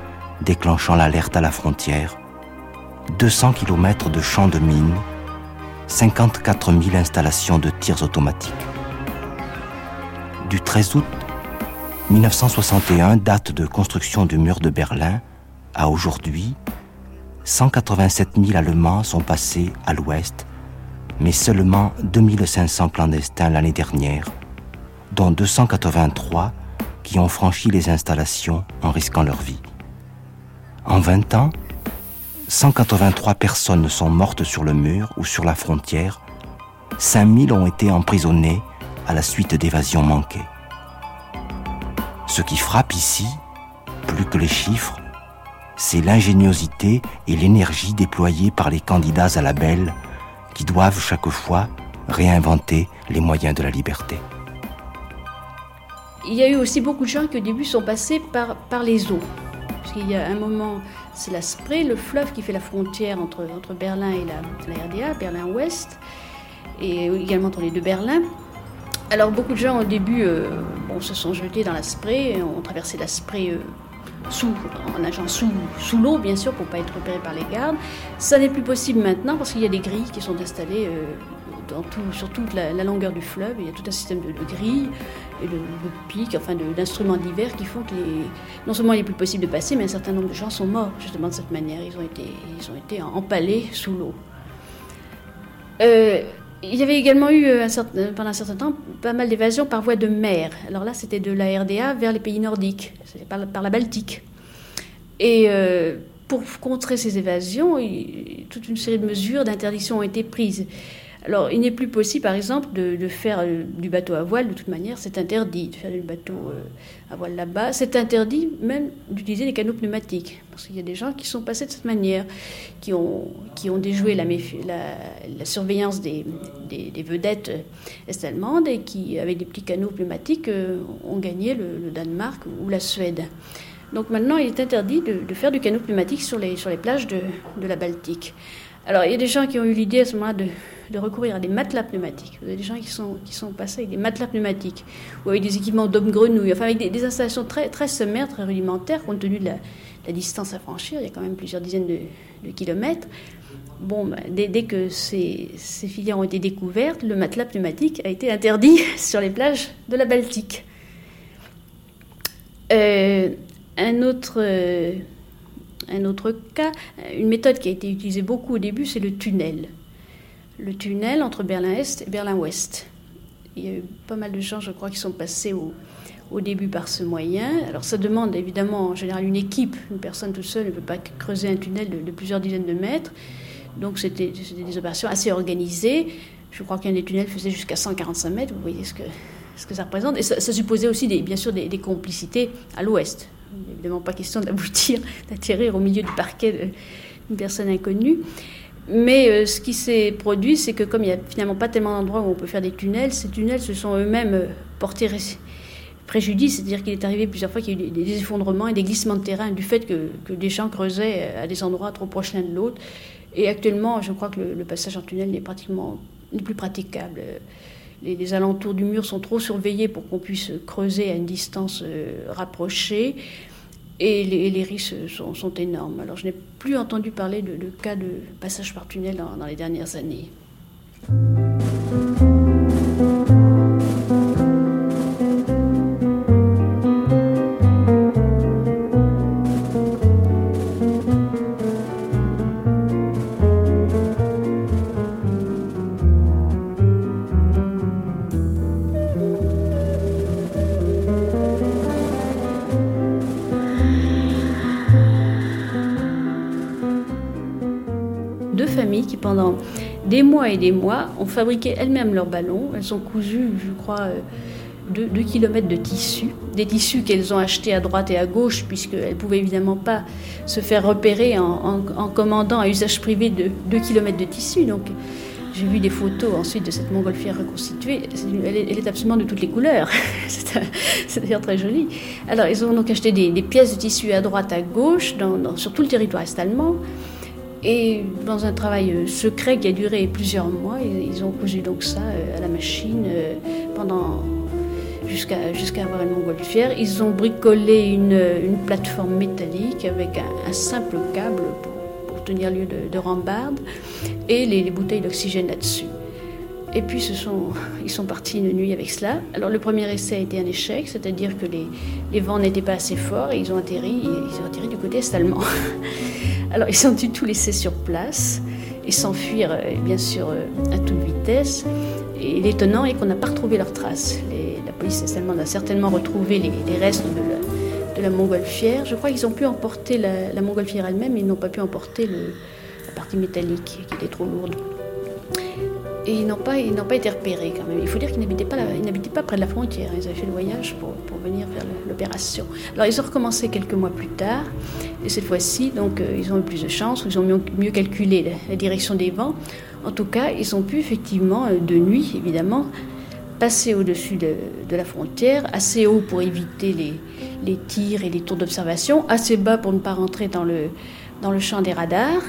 déclenchant l'alerte à la frontière, 200 km de champs de mines, 54 000 installations de tirs automatiques. Du 13 août 1961, date de construction du mur de Berlin, à aujourd'hui, 187 000 Allemands sont passés à l'ouest, mais seulement 2500 clandestins l'année dernière, dont 283 qui ont franchi les installations en risquant leur vie. En 20 ans, 183 personnes sont mortes sur le mur ou sur la frontière, 5000 ont été emprisonnées à la suite d'évasions manquées. Ce qui frappe ici, plus que les chiffres, c'est l'ingéniosité et l'énergie déployées par les candidats à la belle qui doivent chaque fois réinventer les moyens de la liberté. Il y a eu aussi beaucoup de gens qui au début sont passés par, par les eaux. Parce y a un moment, c'est la Spree, le fleuve qui fait la frontière entre, entre Berlin et la, la RDA, Berlin-Ouest, et également entre les deux Berlins. Alors beaucoup de gens au début euh, bon, se sont jetés dans la Spree, ont traversé la Spree euh, sous, en nageant sous, sous l'eau, bien sûr, pour ne pas être repérés par les gardes. Ça n'est plus possible maintenant parce qu'il y a des grilles qui sont installées euh, dans tout, sur toute la, longueur du fleuve. Il y a tout un système de, grilles et de, de pics, enfin d'instruments divers qui font que non seulement il n'est plus possible de passer, mais un certain nombre de gens sont morts justement de cette manière. Ils ont été, ils ont été empalés sous l'eau. Euh, il y avait également eu un certain, pendant un certain temps pas mal d'évasions par voie de mer. Alors là, c'était de la RDA vers les pays nordiques, par, la Baltique. Et euh, pour contrer ces évasions, toute une série de mesures d'interdiction ont été prises. Alors, il n'est plus possible, par exemple, de, de, faire du bateau à voile, de toute manière, c'est interdit de faire du bateau euh, à voile là-bas. C'est interdit même d'utiliser des canaux pneumatiques, parce qu'il y a des gens qui sont passés de cette manière, qui ont, qui ont déjoué la, la, la surveillance des, des, vedettes est-allemandes et qui, avec des petits canaux pneumatiques, euh, ont gagné le, Danemark ou la Suède. Donc maintenant, il est interdit de, faire du canot pneumatique sur les, sur les plages de, de, la Baltique. Alors, il y a des gens qui ont eu l'idée à ce moment-là de, recourir à des matelas pneumatiques. Vous avez des gens qui sont, passés avec des matelas pneumatiques, ou avec des équipements d'hommes grenouilles, enfin avec des, installations très, sommaires, très rudimentaires, compte tenu de la, distance à franchir. Il y a quand même plusieurs dizaines de, kilomètres. Bon, ben, dès, que ces, ces filières ont été découvertes, le matelas pneumatique a été interdit sur les plages de la Baltique. Euh, un autre, euh, un autre cas, une méthode qui a été utilisée beaucoup au début, c'est le tunnel. Le tunnel entre Berlin-Est et Berlin-Ouest. Il y a eu pas mal de gens, je crois, qui sont passés au, début par ce moyen. Alors ça demande évidemment en général une équipe. Une personne toute seule ne peut pas creuser un tunnel de, plusieurs dizaines de mètres. Donc c'était des opérations assez organisées. Je crois qu'un des tunnels faisait jusqu'à 145 mètres. Vous voyez ce que, ça représente. Et ça, supposait aussi, bien sûr, des complicités à l'ouest évidemment pas question d'aboutir, d'atterrir au milieu du parquet d'une personne inconnue. Mais euh, ce qui s'est produit, c'est que comme il n'y a finalement pas tellement d'endroits où on peut faire des tunnels, ces tunnels se sont eux-mêmes euh, portés préjudice, c'est-à-dire qu'il est arrivé plusieurs fois qu'il y a eu des, effondrements et des glissements de terrain du fait que, des gens creusaient à des endroits trop proches l'un de l'autre. Et actuellement, je crois que le, passage en tunnel n'est pratiquement n'est plus praticable. Les, alentours du mur sont trop surveillés pour qu'on puisse creuser à une distance euh, rapprochée. Et les, risques sont, énormes. Alors je n'ai plus entendu parler de, cas de passage par tunnel dans les dernières années. Et des mois ont fabriqué elles-mêmes leurs ballons. Elles ont cousu, je crois, 2 euh, km de tissus, des tissus qu'elles ont achetés à droite et à gauche, puisqu'elles ne pouvaient évidemment pas se faire repérer en, commandant à usage privé de 2 km de tissus. Donc, j'ai vu des photos ensuite de cette montgolfière reconstituée. elle, est, absolument de toutes les couleurs. c'est d'ailleurs très joli. Alors, ils ont donc acheté des, pièces de tissu à droite, à gauche, sur tout le territoire est-allemand. Et dans un travail euh, secret qui a duré plusieurs mois, ils ont cousu donc ça euh, à la machine euh, pendant jusqu'à jusqu'à avoir une montgolfière. Ils ont bricolé une, une plateforme métallique avec un, simple câble pour, tenir lieu de, de rambarde et les, les bouteilles d'oxygène là-dessus. Et puis ils sont partis une nuit avec cela. Alors le premier essai a été un échec, c'est-à-dire que les, les vents n'étaient pas assez forts et ils ont atterri, ils ont atterri du côté est-allemand. Alors ils ont dû tout laisser sur place et s'enfuir, euh, bien sûr, euh, à toute vitesse. Et l'étonnant est qu'on n'a pas retrouvé leurs traces. la police allemande a certainement retrouvé les, restes de la, montgolfière. Je crois qu'ils ont pu emporter la, montgolfière elle-même, mais ils n'ont pas pu emporter la partie métallique qui était trop lourde. Et ils n'ont pas, pas été repérés quand même. Il faut dire qu'ils n'habitaient pas, pas près de la frontière. Ils avaient fait le voyage pour, pour venir faire l'opération. Alors ils ont recommencé quelques mois plus tard. Et cette fois-ci, donc, euh, ils ont eu plus de chance, ils ont mieux, mieux calculé la, direction des vents. En tout cas, ils ont pu effectivement, euh, de nuit évidemment, passer au-dessus de, de, la frontière, assez haut pour éviter les, les tirs et les tours d'observation, assez bas pour ne pas rentrer dans le, dans le champ des radars.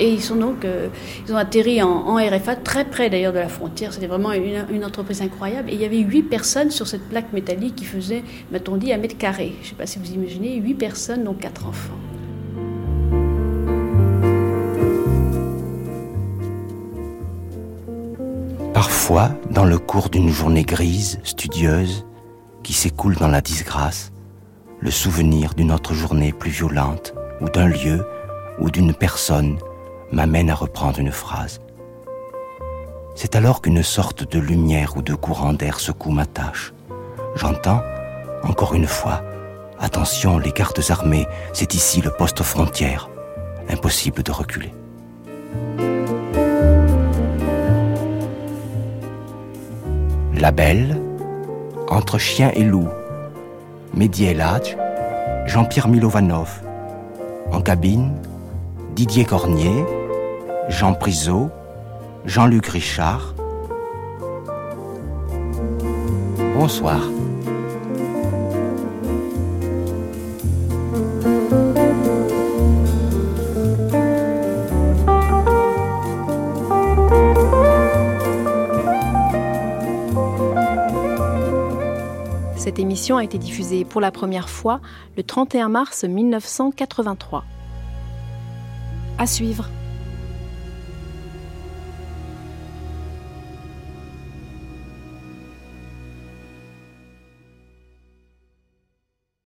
Et ils sont donc, euh, ils ont atterri en, RFA, très près d'ailleurs de la frontière. C'était vraiment une, entreprise incroyable. Et il y avait huit personnes sur cette plaque métallique qui faisait, m'a-t-on dit, un mètre carré. Je ne sais pas si vous imaginez, huit personnes, donc quatre enfants. Parfois, dans le cours d'une journée grise, studieuse, qui s'écoule dans la disgrâce, le souvenir d'une autre journée plus violente, ou d'un lieu, ou d'une personne m'amène à reprendre une phrase. C'est alors qu'une sorte de lumière ou de courant d'air secoue ma tâche. J'entends, encore une fois, attention les gardes armés, c'est ici le poste frontière. Impossible de reculer. La Belle, entre chien et loup, Mehdi Eladj, Jean-Pierre Milovanov, en cabine, Didier Cornier, Jean Priseau, Jean-Luc Richard. Bonsoir. Cette émission a été diffusée pour la première fois le 31 mars 1983. À suivre.